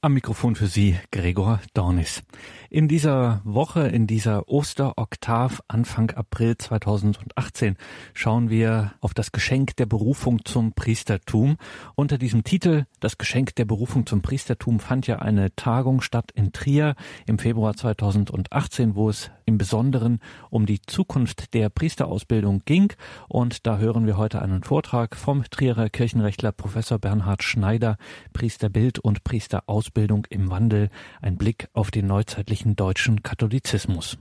Am Mikrofon für Sie Gregor Dornis. In dieser Woche, in dieser Osteroktav Anfang April 2018 schauen wir auf das Geschenk der Berufung zum Priestertum. Unter diesem Titel Das Geschenk der Berufung zum Priestertum fand ja eine Tagung statt in Trier im Februar 2018, wo es im Besonderen um die Zukunft der Priesterausbildung ging. Und da hören wir heute einen Vortrag vom Trierer Kirchenrechtler Professor Bernhard Schneider, Priesterbild und Priesterausbildung Ausbildung im Wandel, ein Blick auf den neuzeitlichen deutschen Katholizismus.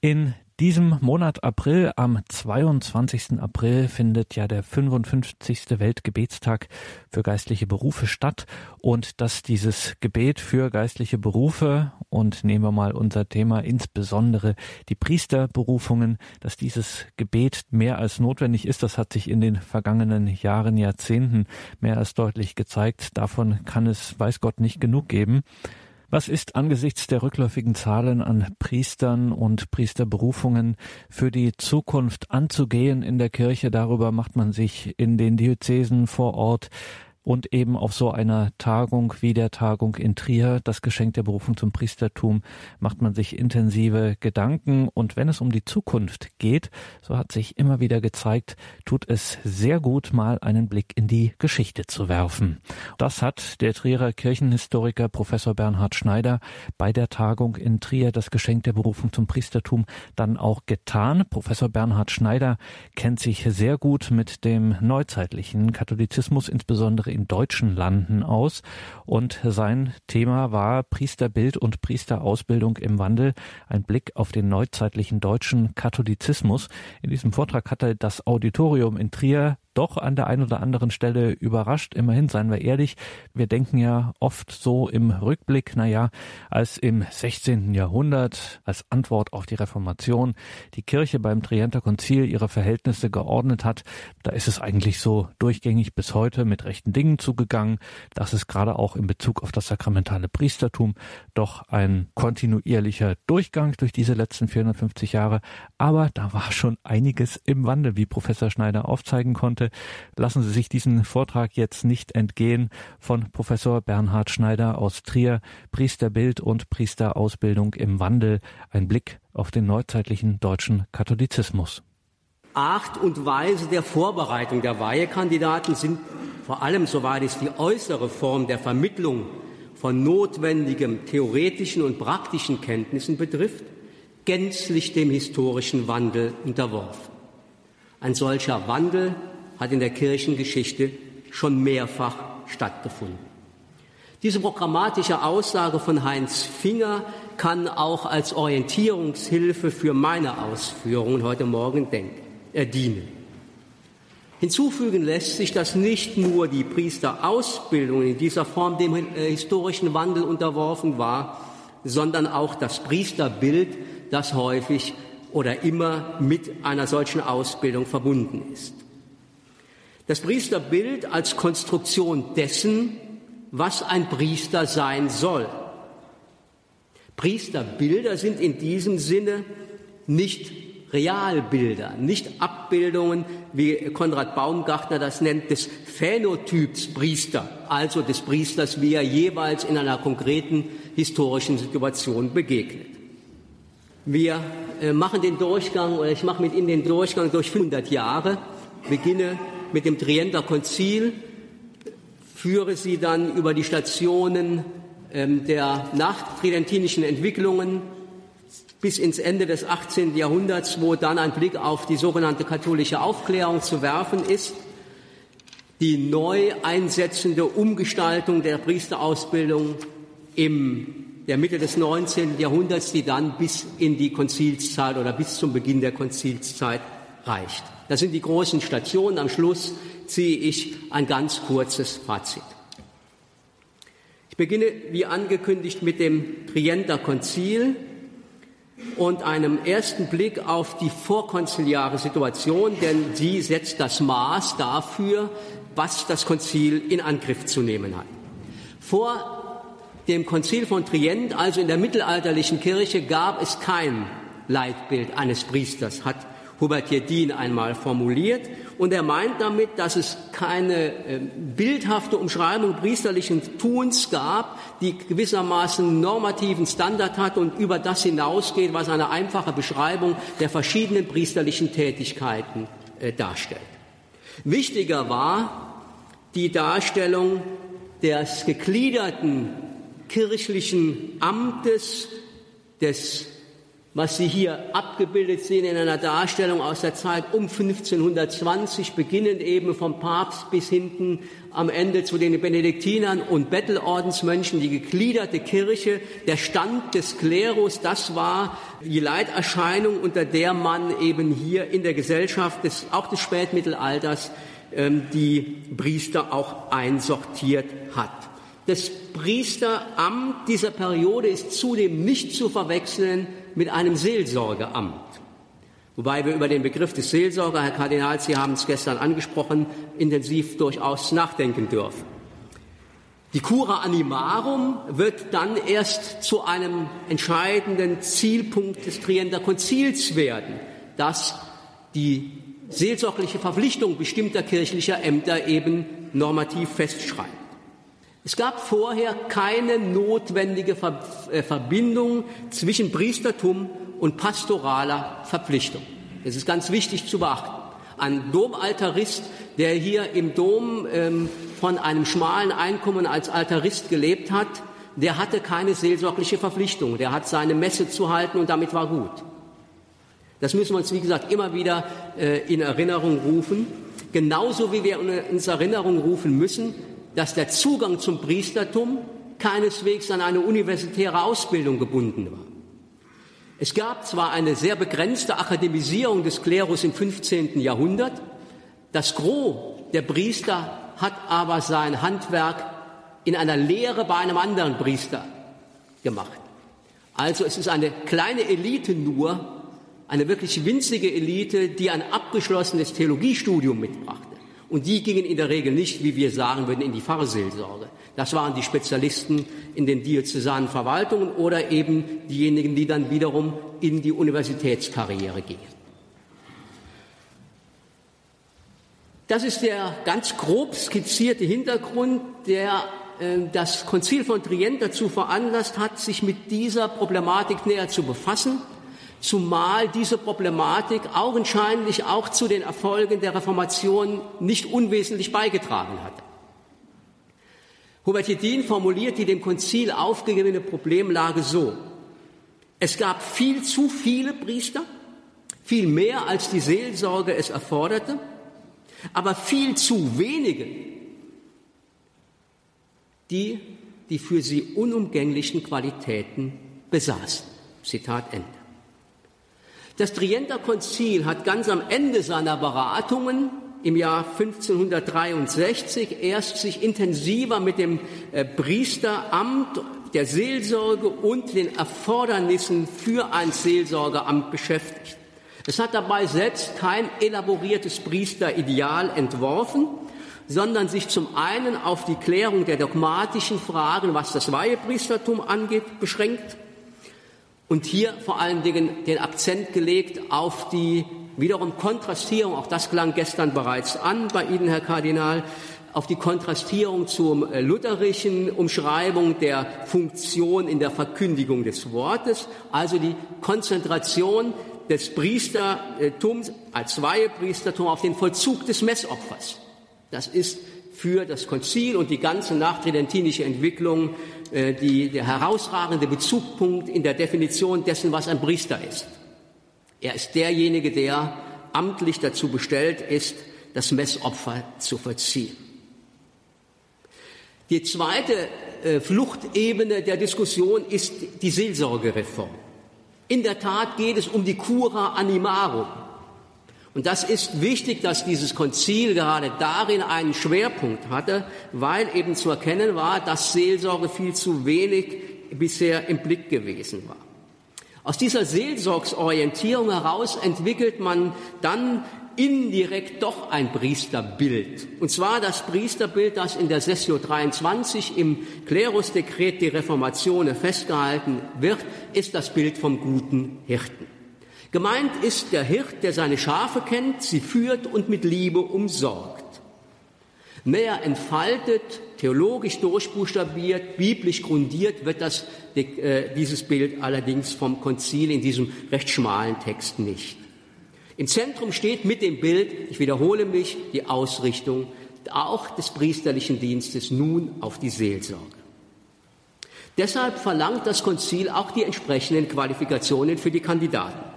In diesem Monat April, am 22. April, findet ja der 55. Weltgebetstag für geistliche Berufe statt und dass dieses Gebet für geistliche Berufe und nehmen wir mal unser Thema insbesondere die Priesterberufungen, dass dieses Gebet mehr als notwendig ist, das hat sich in den vergangenen Jahren, Jahrzehnten mehr als deutlich gezeigt. Davon kann es, weiß Gott, nicht genug geben. Was ist angesichts der rückläufigen Zahlen an Priestern und Priesterberufungen für die Zukunft anzugehen in der Kirche? Darüber macht man sich in den Diözesen vor Ort und eben auf so einer Tagung wie der Tagung in Trier, das Geschenk der Berufung zum Priestertum, macht man sich intensive Gedanken. Und wenn es um die Zukunft geht, so hat sich immer wieder gezeigt, tut es sehr gut, mal einen Blick in die Geschichte zu werfen. Das hat der Trierer Kirchenhistoriker Professor Bernhard Schneider bei der Tagung in Trier, das Geschenk der Berufung zum Priestertum, dann auch getan. Professor Bernhard Schneider kennt sich sehr gut mit dem neuzeitlichen Katholizismus, insbesondere in deutschen Landen aus. Und sein Thema war Priesterbild und Priesterausbildung im Wandel, ein Blick auf den neuzeitlichen deutschen Katholizismus. In diesem Vortrag hat er das Auditorium in Trier doch an der einen oder anderen Stelle überrascht. Immerhin, seien wir ehrlich, wir denken ja oft so im Rückblick, naja, als im 16. Jahrhundert als Antwort auf die Reformation die Kirche beim Trienter Konzil ihre Verhältnisse geordnet hat, da ist es eigentlich so durchgängig bis heute mit rechten Dingen zugegangen. Das ist gerade auch in Bezug auf das sakramentale Priestertum doch ein kontinuierlicher Durchgang durch diese letzten 450 Jahre. Aber da war schon einiges im Wandel, wie Professor Schneider aufzeigen konnte konnte. Lassen Sie sich diesen Vortrag jetzt nicht entgehen von Professor Bernhard Schneider aus Trier, Priesterbild und Priesterausbildung im Wandel, ein Blick auf den neuzeitlichen deutschen Katholizismus. Art und Weise der Vorbereitung der Weihekandidaten sind vor allem, soweit es die äußere Form der Vermittlung von notwendigen theoretischen und praktischen Kenntnissen betrifft, gänzlich dem historischen Wandel unterworfen. Ein solcher Wandel hat in der Kirchengeschichte schon mehrfach stattgefunden. Diese programmatische Aussage von Heinz Finger kann auch als Orientierungshilfe für meine Ausführungen heute Morgen denken, äh, dienen. Hinzufügen lässt sich, dass nicht nur die Priesterausbildung in dieser Form dem äh, historischen Wandel unterworfen war, sondern auch das Priesterbild, das häufig oder immer mit einer solchen Ausbildung verbunden ist. Das Priesterbild als Konstruktion dessen, was ein Priester sein soll. Priesterbilder sind in diesem Sinne nicht Realbilder, nicht Abbildungen, wie Konrad Baumgartner das nennt, des Phänotyps Priester, also des Priesters, wie er jeweils in einer konkreten historischen Situation begegnet. Wir äh, machen den Durchgang, oder ich mache mit Ihnen den Durchgang durch 500 Jahre, beginne mit dem Trienter Konzil, führe sie dann über die Stationen ähm, der nachtridentinischen Entwicklungen bis ins Ende des 18. Jahrhunderts, wo dann ein Blick auf die sogenannte katholische Aufklärung zu werfen ist, die neu einsetzende Umgestaltung der Priesterausbildung im der Mitte des 19. Jahrhunderts, die dann bis in die Konzilszeit oder bis zum Beginn der Konzilszeit reicht. Das sind die großen Stationen. Am Schluss ziehe ich ein ganz kurzes Fazit. Ich beginne, wie angekündigt, mit dem Trienter Konzil und einem ersten Blick auf die vorkonziliare Situation, denn sie setzt das Maß dafür, was das Konzil in Angriff zu nehmen hat. Vor dem Konzil von Trient, also in der mittelalterlichen Kirche, gab es kein Leitbild eines Priesters, hat Hubert Jedin einmal formuliert. Und er meint damit, dass es keine äh, bildhafte Umschreibung priesterlichen Tuns gab, die gewissermaßen normativen Standard hat und über das hinausgeht, was eine einfache Beschreibung der verschiedenen priesterlichen Tätigkeiten äh, darstellt. Wichtiger war die Darstellung des gegliederten kirchlichen Amtes des was Sie hier abgebildet sehen in einer Darstellung aus der Zeit um 1520, beginnend eben vom Papst bis hinten am Ende zu den Benediktinern und Bettelordensmönchen, die gegliederte Kirche, der Stand des Klerus, das war die Leiterscheinung, unter der man eben hier in der Gesellschaft des, auch des Spätmittelalters ähm, die Priester auch einsortiert hat. Das Priesteramt dieser Periode ist zudem nicht zu verwechseln mit einem Seelsorgeamt. Wobei wir über den Begriff des Seelsorger, Herr Kardinal, Sie haben es gestern angesprochen, intensiv durchaus nachdenken dürfen. Die Cura Animarum wird dann erst zu einem entscheidenden Zielpunkt des Trienter Konzils werden, das die seelsorgliche Verpflichtung bestimmter kirchlicher Ämter eben normativ festschreibt. Es gab vorher keine notwendige äh, Verbindung zwischen Priestertum und pastoraler Verpflichtung. Das ist ganz wichtig zu beachten. Ein Domaltarist, der hier im Dom ähm, von einem schmalen Einkommen als Altarist gelebt hat, der hatte keine seelsorgliche Verpflichtung. Der hat seine Messe zu halten und damit war gut. Das müssen wir uns, wie gesagt, immer wieder äh, in Erinnerung rufen. Genauso wie wir uns Erinnerung rufen müssen, dass der Zugang zum Priestertum keineswegs an eine universitäre Ausbildung gebunden war. Es gab zwar eine sehr begrenzte Akademisierung des Klerus im 15. Jahrhundert, das Gros der Priester hat aber sein Handwerk in einer Lehre bei einem anderen Priester gemacht. Also es ist eine kleine Elite nur, eine wirklich winzige Elite, die ein abgeschlossenes Theologiestudium mitbrachte. Und die gingen in der Regel nicht, wie wir sagen würden, in die Pfarrseelsorge. Das waren die Spezialisten in den diözesanen Verwaltungen oder eben diejenigen, die dann wiederum in die Universitätskarriere gingen. Das ist der ganz grob skizzierte Hintergrund, der äh, das Konzil von Trient dazu veranlasst hat, sich mit dieser Problematik näher zu befassen zumal diese Problematik augenscheinlich auch zu den Erfolgen der Reformation nicht unwesentlich beigetragen hat. Hubert Jedin formuliert die dem Konzil aufgegebene Problemlage so. Es gab viel zu viele Priester, viel mehr als die Seelsorge es erforderte, aber viel zu wenige, die die für sie unumgänglichen Qualitäten besaßen. Zitat Ende. Das Trienter Konzil hat ganz am Ende seiner Beratungen im Jahr 1563 erst sich intensiver mit dem äh, Priesteramt, der Seelsorge und den Erfordernissen für ein Seelsorgeamt beschäftigt. Es hat dabei selbst kein elaboriertes Priesterideal entworfen, sondern sich zum einen auf die Klärung der dogmatischen Fragen, was das Weihepriestertum angeht, beschränkt und hier vor allen Dingen den Akzent gelegt auf die wiederum Kontrastierung, auch das klang gestern bereits an bei Ihnen, Herr Kardinal, auf die Kontrastierung zur äh, lutherischen Umschreibung der Funktion in der Verkündigung des Wortes, also die Konzentration des Priestertums als Weihepriestertum auf den Vollzug des Messopfers. Das ist für das Konzil und die ganze nachtridentinische Entwicklung die, der herausragende Bezugpunkt in der Definition dessen, was ein Priester ist. Er ist derjenige, der amtlich dazu bestellt ist, das Messopfer zu verziehen. Die zweite äh, Fluchtebene der Diskussion ist die Seelsorgereform. In der Tat geht es um die Cura Animarum, und das ist wichtig, dass dieses Konzil gerade darin einen Schwerpunkt hatte, weil eben zu erkennen war, dass Seelsorge viel zu wenig bisher im Blick gewesen war. Aus dieser Seelsorgsorientierung heraus entwickelt man dann indirekt doch ein Priesterbild. Und zwar das Priesterbild, das in der Sessio 23 im Klerusdekret die Reformation festgehalten wird, ist das Bild vom guten Hirten. Gemeint ist der Hirt, der seine Schafe kennt, sie führt und mit Liebe umsorgt. Mehr entfaltet, theologisch durchbuchstabiert, biblisch grundiert wird das, äh, dieses Bild allerdings vom Konzil in diesem recht schmalen Text nicht. Im Zentrum steht mit dem Bild, ich wiederhole mich, die Ausrichtung auch des priesterlichen Dienstes nun auf die Seelsorge. Deshalb verlangt das Konzil auch die entsprechenden Qualifikationen für die Kandidaten.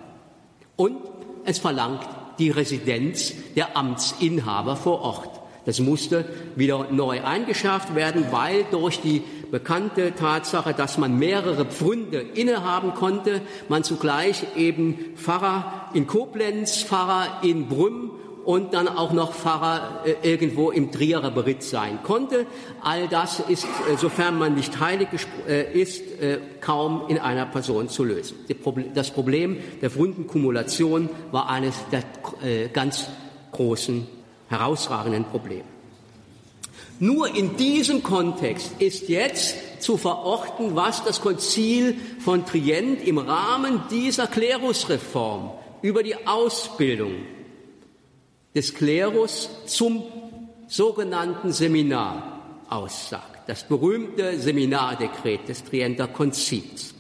Und es verlangt die Residenz der Amtsinhaber vor Ort. Das musste wieder neu eingeschärft werden, weil durch die bekannte Tatsache, dass man mehrere Pfründe innehaben konnte, man zugleich eben Pfarrer in Koblenz, Pfarrer in Brünn und dann auch noch Pfarrer äh, irgendwo im Trierer Beritt sein konnte. All das ist, äh, sofern man nicht heilig äh, ist, kaum in einer Person zu lösen. Das Problem der Wundenkumulation war eines der ganz großen herausragenden Problem. Nur in diesem Kontext ist jetzt zu verorten, was das Konzil von Trient im Rahmen dieser Klerusreform über die Ausbildung des Klerus zum sogenannten Seminar aussagt. Das berühmte Seminardekret des Trienter Konzils.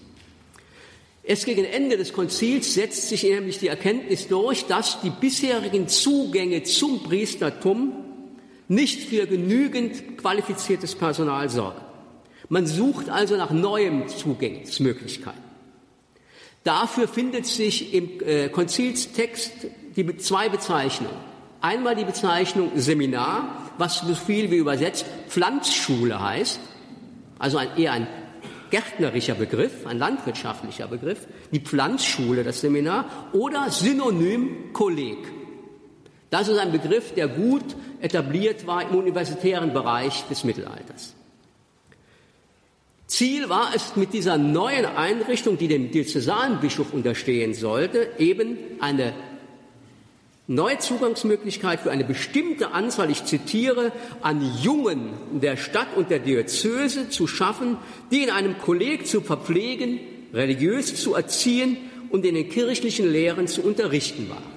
Erst gegen Ende des Konzils setzt sich nämlich die Erkenntnis durch, dass die bisherigen Zugänge zum Priestertum nicht für genügend qualifiziertes Personal sorgen. Man sucht also nach neuen Zugänglichkeiten. Dafür findet sich im äh, Konzilstext die zwei Bezeichnungen. Einmal die Bezeichnung Seminar, was so viel wie übersetzt Pflanzschule heißt, also ein, eher ein gärtnerischer Begriff, ein landwirtschaftlicher Begriff, die Pflanzschule, das Seminar, oder Synonym Kolleg. Das ist ein Begriff, der gut etabliert war im universitären Bereich des Mittelalters. Ziel war es mit dieser neuen Einrichtung, die dem Diözesanbischof unterstehen sollte, eben eine neue Zugangsmöglichkeit für eine bestimmte Anzahl, ich zitiere, an Jungen der Stadt und der Diözese zu schaffen, die in einem Kolleg zu verpflegen, religiös zu erziehen und in den kirchlichen Lehren zu unterrichten waren.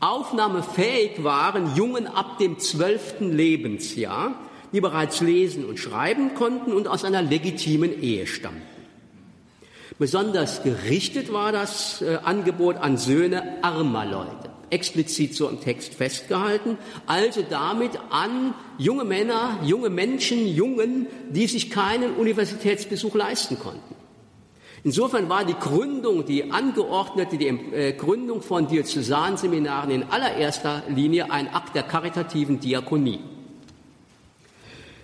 Aufnahmefähig waren Jungen ab dem zwölften Lebensjahr, die bereits lesen und schreiben konnten und aus einer legitimen Ehe stammten. Besonders gerichtet war das äh, Angebot an Söhne armer Leute explizit so im Text festgehalten, also damit an junge Männer, junge Menschen, Jungen, die sich keinen Universitätsbesuch leisten konnten. Insofern war die Gründung, die angeordnete die äh, Gründung von Diözesanseminaren in allererster Linie ein Akt der karitativen Diakonie.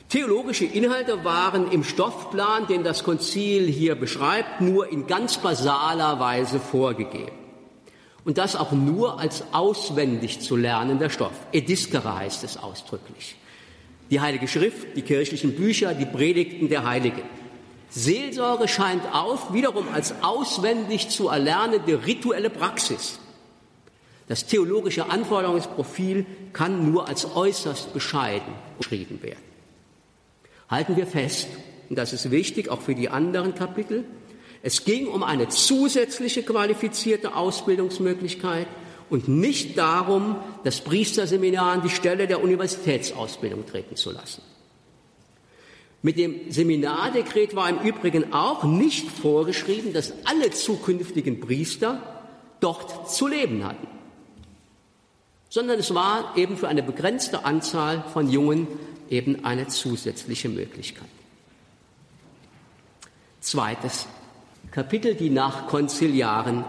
Theologische Inhalte waren im Stoffplan, den das Konzil hier beschreibt, nur in ganz basaler Weise vorgegeben und das auch nur als auswendig zu lernender Stoff. Ediskere heißt es ausdrücklich. Die Heilige Schrift, die kirchlichen Bücher, die Predigten der Heiligen. Seelsorge scheint auf wiederum als auswendig zu erlernende rituelle Praxis. Das theologische Anforderungsprofil kann nur als äußerst bescheiden beschrieben werden. Halten wir fest, und das ist wichtig auch für die anderen Kapitel, es ging um eine zusätzliche qualifizierte Ausbildungsmöglichkeit und nicht darum, das Priesterseminar an die Stelle der Universitätsausbildung treten zu lassen. Mit dem Seminardekret war im Übrigen auch nicht vorgeschrieben, dass alle zukünftigen Priester dort zu leben hatten, sondern es war eben für eine begrenzte Anzahl von Jungen eben eine zusätzliche Möglichkeit. Zweites Kapitel, die nach konziliaren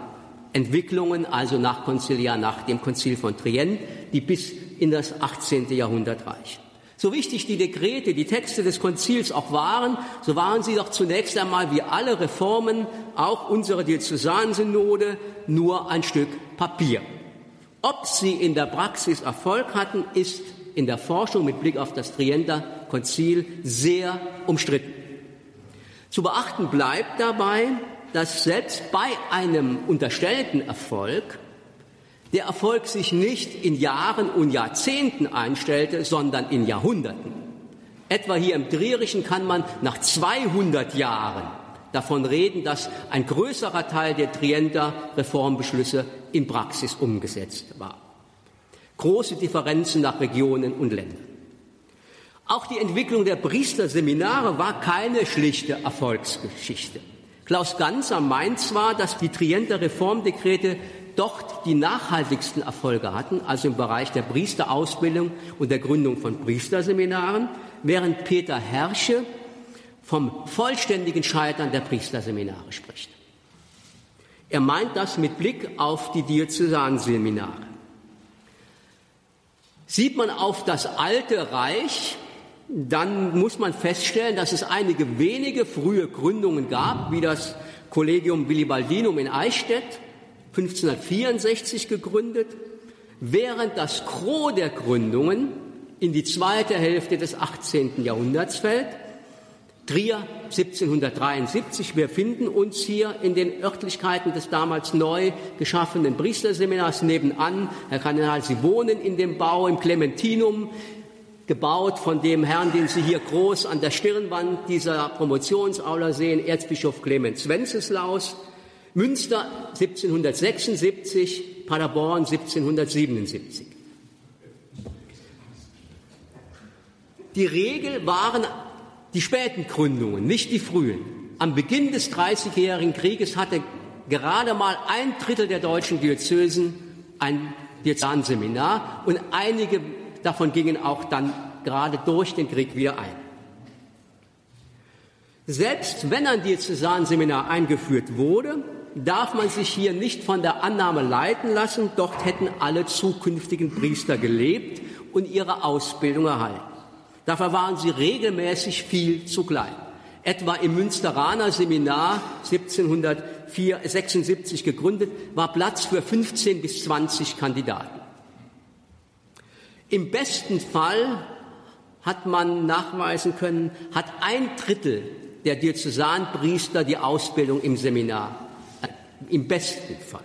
Entwicklungen, also nach Konziliar, nach dem Konzil von Trient, die bis in das 18. Jahrhundert reichen. So wichtig die Dekrete, die Texte des Konzils auch waren, so waren sie doch zunächst einmal wie alle Reformen, auch unsere Diözesansynode, nur ein Stück Papier. Ob sie in der Praxis Erfolg hatten, ist in der Forschung mit Blick auf das Trienter Konzil sehr umstritten. Zu beachten bleibt dabei, dass selbst bei einem unterstellten Erfolg der Erfolg sich nicht in Jahren und Jahrzehnten einstellte, sondern in Jahrhunderten. Etwa hier im Trierischen kann man nach 200 Jahren davon reden, dass ein größerer Teil der Trienter Reformbeschlüsse in Praxis umgesetzt war. Große Differenzen nach Regionen und Ländern. Auch die Entwicklung der Priesterseminare war keine schlichte Erfolgsgeschichte. Klaus Ganzer meint zwar, dass die Trienter Reformdekrete dort die nachhaltigsten Erfolge hatten, also im Bereich der Priesterausbildung und der Gründung von Priesterseminaren, während Peter Herrsche vom vollständigen Scheitern der Priesterseminare spricht. Er meint das mit Blick auf die Diözesanseminare. Sieht man auf das alte Reich, dann muss man feststellen, dass es einige wenige frühe Gründungen gab, wie das Collegium Willibaldinum in Eichstätt, 1564 gegründet, während das Gros der Gründungen in die zweite Hälfte des 18. Jahrhunderts fällt Trier 1773. Wir finden uns hier in den Örtlichkeiten des damals neu geschaffenen Priesterseminars nebenan. Herr Kardinal, Sie wohnen in dem Bau im Clementinum, gebaut von dem Herrn, den Sie hier groß an der Stirnwand dieser Promotionsaula sehen, Erzbischof Clemens Wenceslaus. Münster 1776, Paderborn 1777. Die Regel waren die späten Gründungen, nicht die frühen. Am Beginn des Dreißigjährigen Krieges hatte gerade mal ein Drittel der deutschen Diözesen ein Diözenseminar und einige davon gingen auch dann gerade durch den Krieg wieder ein. Selbst wenn ein Diözesenseminar eingeführt wurde, darf man sich hier nicht von der Annahme leiten lassen, dort hätten alle zukünftigen Priester gelebt und ihre Ausbildung erhalten. Dafür waren sie regelmäßig viel zu klein. Etwa im Münsteraner Seminar 1776 gegründet, war Platz für 15 bis 20 Kandidaten. Im besten Fall hat man nachweisen können, hat ein Drittel der Diözesanpriester die Ausbildung im Seminar. Im besten Fall.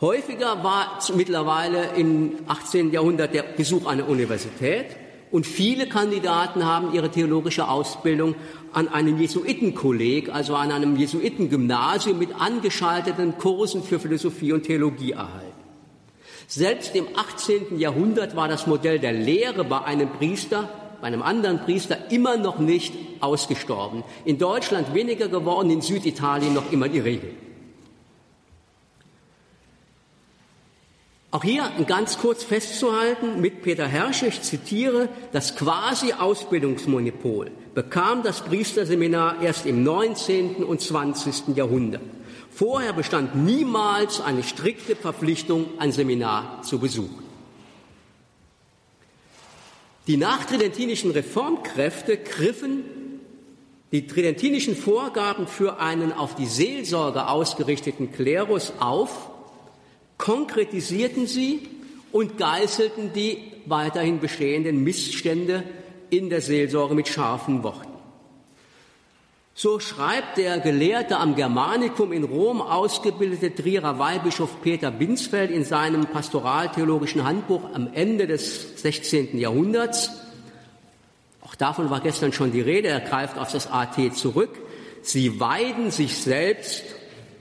Häufiger war mittlerweile im 18. Jahrhundert der Besuch einer Universität und viele Kandidaten haben ihre theologische Ausbildung an einem Jesuitenkolleg, also an einem Jesuitengymnasium mit angeschalteten Kursen für Philosophie und Theologie erhalten. Selbst im 18. Jahrhundert war das Modell der Lehre bei einem Priester, bei einem anderen Priester immer noch nicht ausgestorben. In Deutschland weniger geworden, in Süditalien noch immer die Regel. Auch hier ganz kurz festzuhalten mit Peter Herrsche, ich zitiere, das quasi Ausbildungsmonopol bekam das Priesterseminar erst im 19. und 20. Jahrhundert. Vorher bestand niemals eine strikte Verpflichtung, ein Seminar zu besuchen. Die nachtridentinischen Reformkräfte griffen die tridentinischen Vorgaben für einen auf die Seelsorge ausgerichteten Klerus auf konkretisierten sie und geißelten die weiterhin bestehenden Missstände in der Seelsorge mit scharfen Worten. So schreibt der Gelehrte am Germanicum in Rom ausgebildete Trierer Weihbischof Peter Binsfeld in seinem pastoraltheologischen Handbuch am Ende des 16. Jahrhunderts. Auch davon war gestern schon die Rede. Er greift auf das AT zurück. Sie weiden sich selbst,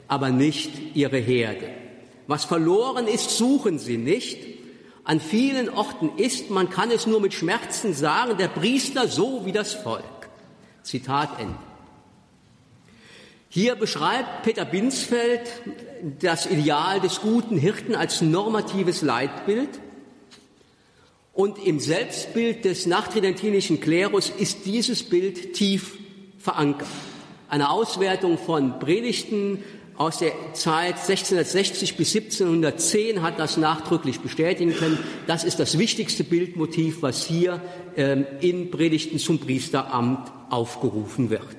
aber nicht ihre Herde. Was verloren ist, suchen sie nicht. An vielen Orten ist, man kann es nur mit Schmerzen sagen, der Priester so wie das Volk. Zitat Ende. Hier beschreibt Peter Binsfeld das Ideal des guten Hirten als normatives Leitbild. Und im Selbstbild des nachtridentinischen Klerus ist dieses Bild tief verankert. Eine Auswertung von Predigten aus der Zeit 1660 bis 1710 hat das nachdrücklich bestätigen können. Das ist das wichtigste Bildmotiv, was hier ähm, in Predigten zum Priesteramt aufgerufen wird.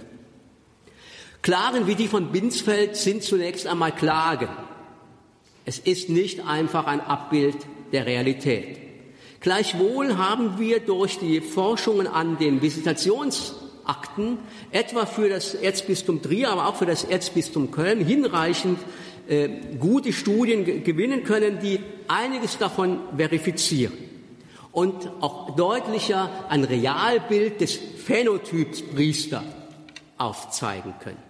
Klagen wie die von Binsfeld sind zunächst einmal Klagen. Es ist nicht einfach ein Abbild der Realität. Gleichwohl haben wir durch die Forschungen an den Visitations Akten, etwa für das Erzbistum Trier, aber auch für das Erzbistum Köln, hinreichend äh, gute Studien gewinnen können, die einiges davon verifizieren und auch deutlicher ein Realbild des Phänotyps Priester aufzeigen können.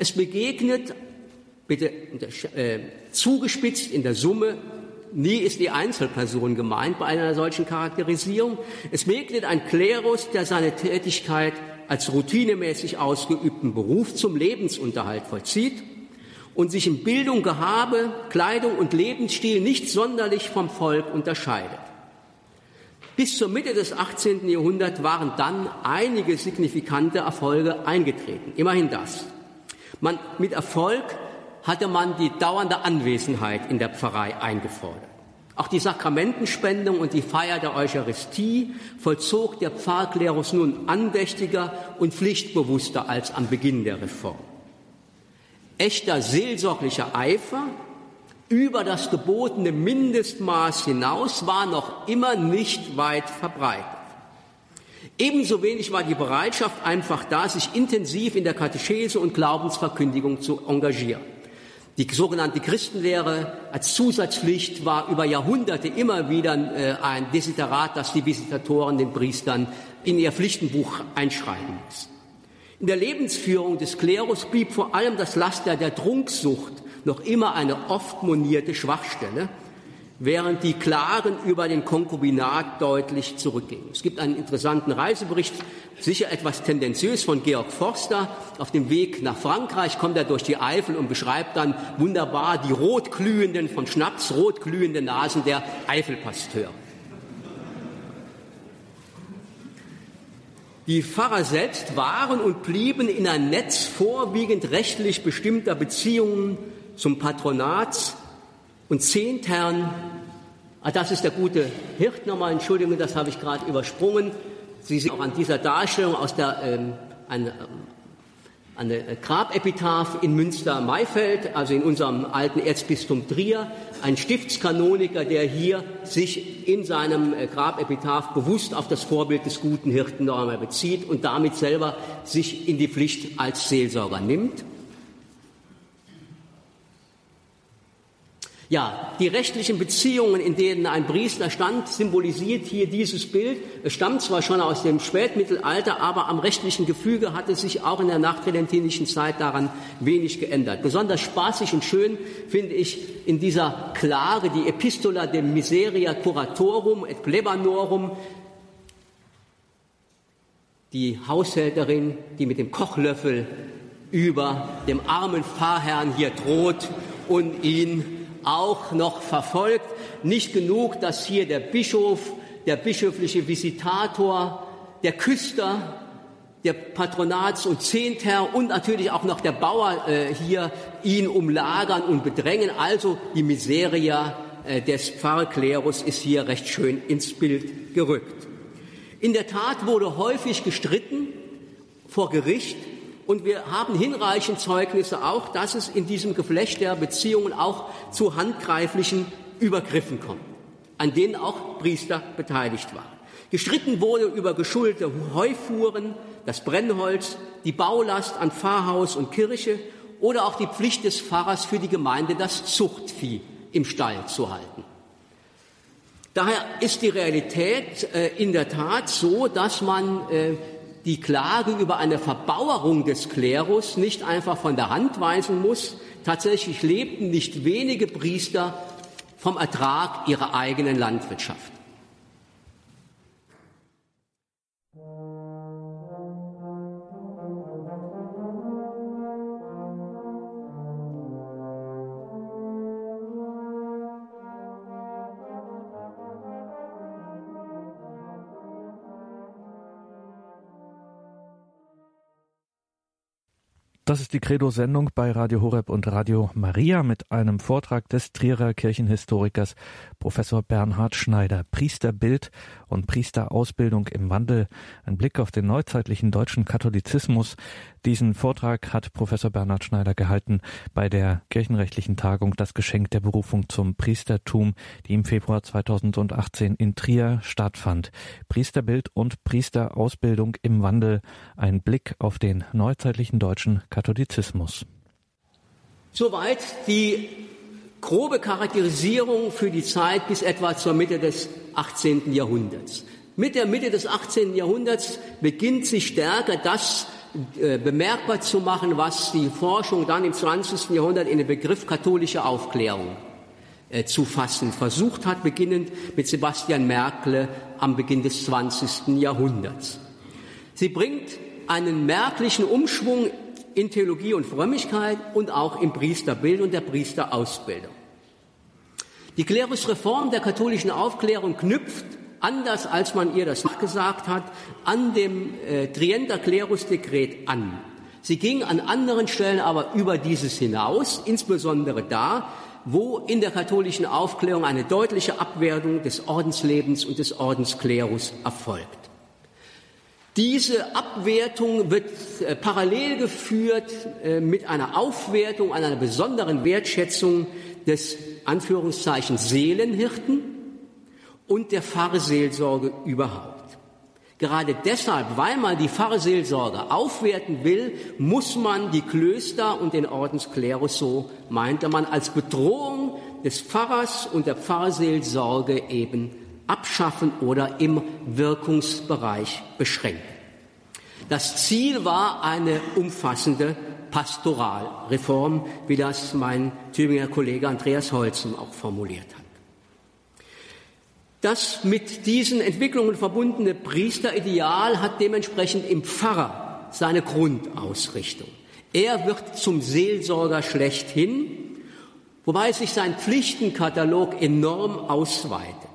Es begegnet, bitte äh, zugespitzt in der Summe, nie ist die Einzelperson gemeint bei einer solchen Charakterisierung. Es begegnet ein Klerus, der seine Tätigkeit als routinemäßig ausgeübten Beruf zum Lebensunterhalt vollzieht und sich in Bildung, Gehabe, Kleidung und Lebensstil nicht sonderlich vom Volk unterscheidet. Bis zur Mitte des 18. Jahrhunderts waren dann einige signifikante Erfolge eingetreten. Immerhin das. Man, mit Erfolg hatte man die dauernde Anwesenheit in der Pfarrei eingefordert. Auch die Sakramentenspendung und die Feier der Eucharistie vollzog der Pfarrklerus nun andächtiger und pflichtbewusster als am Beginn der Reform. Echter seelsorglicher Eifer über das gebotene Mindestmaß hinaus war noch immer nicht weit verbreitet. Ebenso wenig war die Bereitschaft einfach da, sich intensiv in der Katechese und Glaubensverkündigung zu engagieren. Die sogenannte Christenlehre als Zusatzpflicht war über Jahrhunderte immer wieder äh, ein Desiderat, das die Visitatoren den Priestern in ihr Pflichtenbuch einschreiben mussten. In der Lebensführung des Klerus blieb vor allem das Laster der Trunksucht noch immer eine oft monierte Schwachstelle, während die Klagen über den Konkubinat deutlich zurückgingen. Es gibt einen interessanten Reisebericht, sicher etwas tendenziös von Georg Forster. Auf dem Weg nach Frankreich kommt er durch die Eifel und beschreibt dann wunderbar die rotglühenden, von Schnaps rotglühenden Nasen der Eifelpasteure. Die Pfarrer selbst waren und blieben in ein Netz vorwiegend rechtlich bestimmter Beziehungen zum Patronats und Zehntherren. Ah, das ist der gute Hirt nochmal, Entschuldigung, das habe ich gerade übersprungen. Sie sehen auch an dieser Darstellung aus der ähm, eine, eine Grabepitaph in Münster-Maifeld, also in unserem alten Erzbistum Trier, ein Stiftskanoniker, der hier sich in seinem äh, Grabepitaph bewusst auf das Vorbild des guten Hirten nochmal bezieht und damit selber sich in die Pflicht als Seelsorger nimmt. Ja, die rechtlichen Beziehungen, in denen ein Priester stand, symbolisiert hier dieses Bild. Es stammt zwar schon aus dem Spätmittelalter, aber am rechtlichen Gefüge hat es sich auch in der nachtridentinischen Zeit daran wenig geändert. Besonders spaßig und schön finde ich in dieser Klage die Epistola de Miseria Curatorum et Plebanorum, die Haushälterin, die mit dem Kochlöffel über dem armen Pfarrherrn hier droht und ihn auch noch verfolgt. Nicht genug, dass hier der Bischof, der bischöfliche Visitator, der Küster, der Patronats- und Zehntherr und natürlich auch noch der Bauer äh, hier ihn umlagern und bedrängen. Also die Miseria äh, des Pfarrklerus ist hier recht schön ins Bild gerückt. In der Tat wurde häufig gestritten vor Gericht und wir haben hinreichend Zeugnisse auch, dass es in diesem Geflecht der Beziehungen auch zu handgreiflichen Übergriffen kommt, an denen auch Priester beteiligt waren. Gestritten wurde über geschuldete Heufuhren, das Brennholz, die Baulast an Pfarrhaus und Kirche oder auch die Pflicht des Pfarrers für die Gemeinde, das Zuchtvieh im Stall zu halten. Daher ist die Realität äh, in der Tat so, dass man äh, die Klage über eine Verbauerung des Klerus nicht einfach von der Hand weisen muss. Tatsächlich lebten nicht wenige Priester vom Ertrag ihrer eigenen Landwirtschaft. Das ist die Credo-Sendung bei Radio Horeb und Radio Maria mit einem Vortrag des Trierer Kirchenhistorikers Professor Bernhard Schneider. Priesterbild und Priesterausbildung im Wandel. Ein Blick auf den neuzeitlichen deutschen Katholizismus. Diesen Vortrag hat Professor Bernhard Schneider gehalten bei der kirchenrechtlichen Tagung Das Geschenk der Berufung zum Priestertum, die im Februar 2018 in Trier stattfand. Priesterbild und Priesterausbildung im Wandel. Ein Blick auf den neuzeitlichen deutschen Katholizismus. Soweit die grobe Charakterisierung für die Zeit bis etwa zur Mitte des 18. Jahrhunderts. Mit der Mitte des 18. Jahrhunderts beginnt sich stärker das äh, bemerkbar zu machen, was die Forschung dann im 20. Jahrhundert in den Begriff katholische Aufklärung äh, zu fassen versucht hat, beginnend mit Sebastian Merkle am Beginn des 20. Jahrhunderts. Sie bringt einen merklichen Umschwung in Theologie und Frömmigkeit und auch im Priesterbild und der Priesterausbildung. Die Klerusreform der katholischen Aufklärung knüpft, anders als man ihr das gesagt hat, an dem äh, Trienter Klerusdekret an. Sie ging an anderen Stellen aber über dieses hinaus, insbesondere da, wo in der katholischen Aufklärung eine deutliche Abwertung des Ordenslebens und des Ordensklerus erfolgt. Diese Abwertung wird äh, parallel geführt äh, mit einer Aufwertung, einer besonderen Wertschätzung des Anführungszeichen Seelenhirten und der Pfarrseelsorge überhaupt. Gerade deshalb, weil man die Pfarrseelsorge aufwerten will, muss man die Klöster und den Ordensklerus, so meinte man, als Bedrohung des Pfarrers und der Pfarrseelsorge eben abschaffen oder im Wirkungsbereich beschränken. Das Ziel war eine umfassende Pastoralreform, wie das mein Tübinger Kollege Andreas Holzen auch formuliert hat. Das mit diesen Entwicklungen verbundene Priesterideal hat dementsprechend im Pfarrer seine Grundausrichtung. Er wird zum Seelsorger schlechthin, wobei sich sein Pflichtenkatalog enorm ausweitet.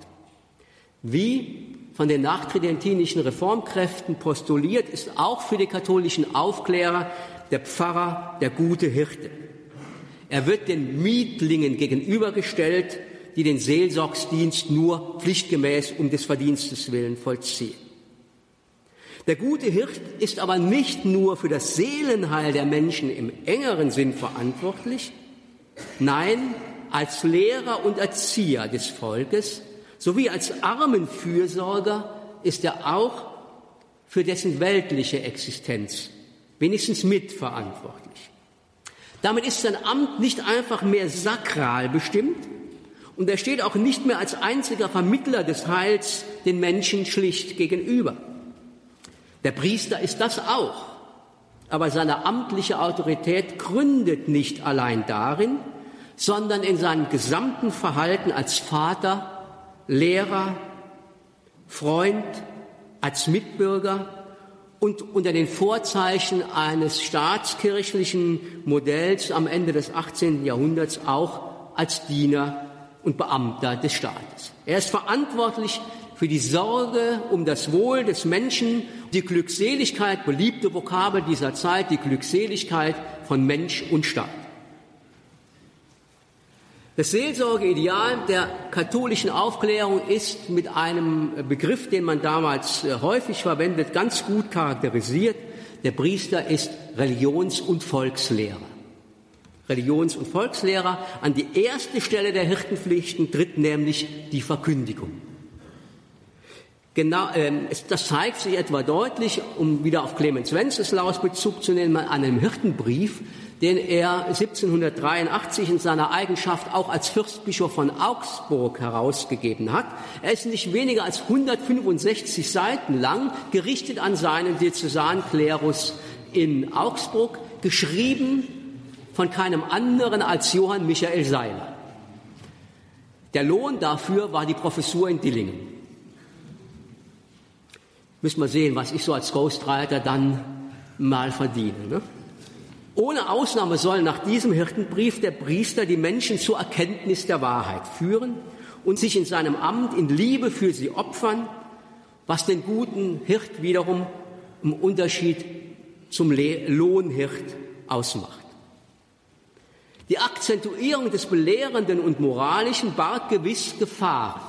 Wie von den nachtridentinischen Reformkräften postuliert, ist auch für die katholischen Aufklärer der Pfarrer der gute Hirte. Er wird den Mietlingen gegenübergestellt, die den Seelsorgsdienst nur pflichtgemäß um des Verdienstes willen vollziehen. Der gute Hirt ist aber nicht nur für das Seelenheil der Menschen im engeren Sinn verantwortlich, nein, als Lehrer und Erzieher des Volkes sowie als Armenfürsorger ist er auch für dessen weltliche Existenz wenigstens mitverantwortlich. Damit ist sein Amt nicht einfach mehr sakral bestimmt, und er steht auch nicht mehr als einziger Vermittler des Heils den Menschen schlicht gegenüber. Der Priester ist das auch, aber seine amtliche Autorität gründet nicht allein darin, sondern in seinem gesamten Verhalten als Vater, Lehrer, Freund, als Mitbürger und unter den Vorzeichen eines staatskirchlichen Modells am Ende des 18. Jahrhunderts auch als Diener und Beamter des Staates. Er ist verantwortlich für die Sorge um das Wohl des Menschen, die Glückseligkeit, beliebte Vokabel dieser Zeit, die Glückseligkeit von Mensch und Staat. Das Seelsorgeideal der katholischen Aufklärung ist mit einem Begriff, den man damals äh, häufig verwendet, ganz gut charakterisiert. Der Priester ist Religions- und Volkslehrer. Religions- und Volkslehrer. An die erste Stelle der Hirtenpflichten tritt nämlich die Verkündigung. Genau, äh, das zeigt sich etwa deutlich, um wieder auf Clemens Wenceslaus Bezug zu nehmen, an einem Hirtenbrief, den er 1783 in seiner Eigenschaft auch als Fürstbischof von Augsburg herausgegeben hat. Er ist nicht weniger als 165 Seiten lang, gerichtet an seinen Diözesanklerus in Augsburg, geschrieben von keinem anderen als Johann Michael Seiler. Der Lohn dafür war die Professur in Dillingen. Müssen wir sehen, was ich so als Ghostwriter dann mal verdiene. Ne? Ohne Ausnahme soll nach diesem Hirtenbrief der Priester die Menschen zur Erkenntnis der Wahrheit führen und sich in seinem Amt in Liebe für sie opfern, was den guten Hirt wiederum im Unterschied zum Lohnhirt ausmacht. Die Akzentuierung des Belehrenden und Moralischen barg gewiss Gefahren.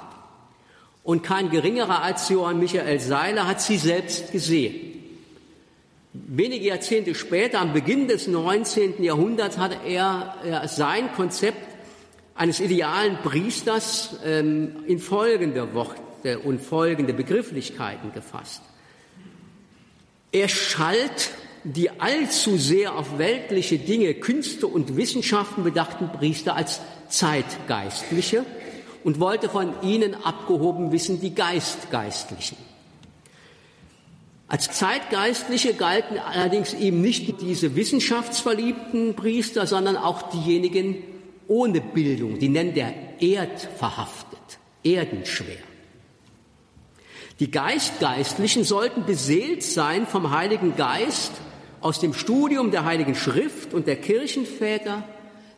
Und kein geringerer als Johann Michael Seiler hat sie selbst gesehen. Wenige Jahrzehnte später, am Beginn des 19. Jahrhunderts, hat er sein Konzept eines idealen Priesters ähm, in folgende Worte und folgende Begrifflichkeiten gefasst. Er schalt die allzu sehr auf weltliche Dinge, Künste und Wissenschaften bedachten Priester als Zeitgeistliche und wollte von ihnen abgehoben wissen die Geistgeistlichen. Als Zeitgeistliche galten allerdings eben nicht diese wissenschaftsverliebten Priester, sondern auch diejenigen ohne Bildung, die nennt er erdverhaftet, erdenschwer. Die Geistgeistlichen sollten beseelt sein vom Heiligen Geist aus dem Studium der Heiligen Schrift und der Kirchenväter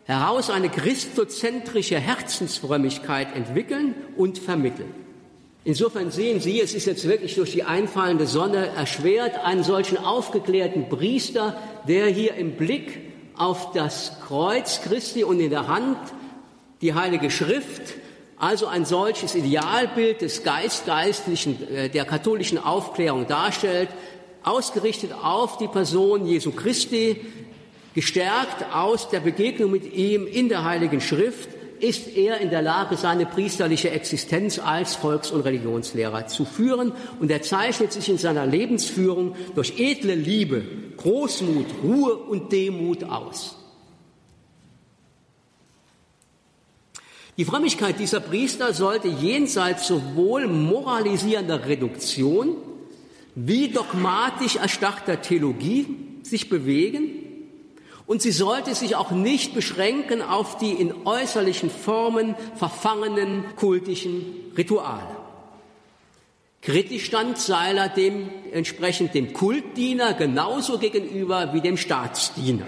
heraus eine christozentrische Herzensfrömmigkeit entwickeln und vermitteln. Insofern sehen Sie, es ist jetzt wirklich durch die einfallende Sonne erschwert, einen solchen aufgeklärten Priester, der hier im Blick auf das Kreuz Christi und in der Hand die Heilige Schrift, also ein solches Idealbild des Geistgeistlichen, äh, der katholischen Aufklärung darstellt, ausgerichtet auf die Person Jesu Christi, gestärkt aus der Begegnung mit ihm in der Heiligen Schrift, ist er in der Lage, seine priesterliche Existenz als Volks- und Religionslehrer zu führen. Und er zeichnet sich in seiner Lebensführung durch edle Liebe, Großmut, Ruhe und Demut aus. Die Frömmigkeit dieser Priester sollte jenseits sowohl moralisierender Reduktion wie dogmatisch erstarrter Theologie sich bewegen und sie sollte sich auch nicht beschränken auf die in äußerlichen Formen verfangenen kultischen Rituale. Kritisch stand Seiler dementsprechend dem Kultdiener genauso gegenüber wie dem Staatsdiener.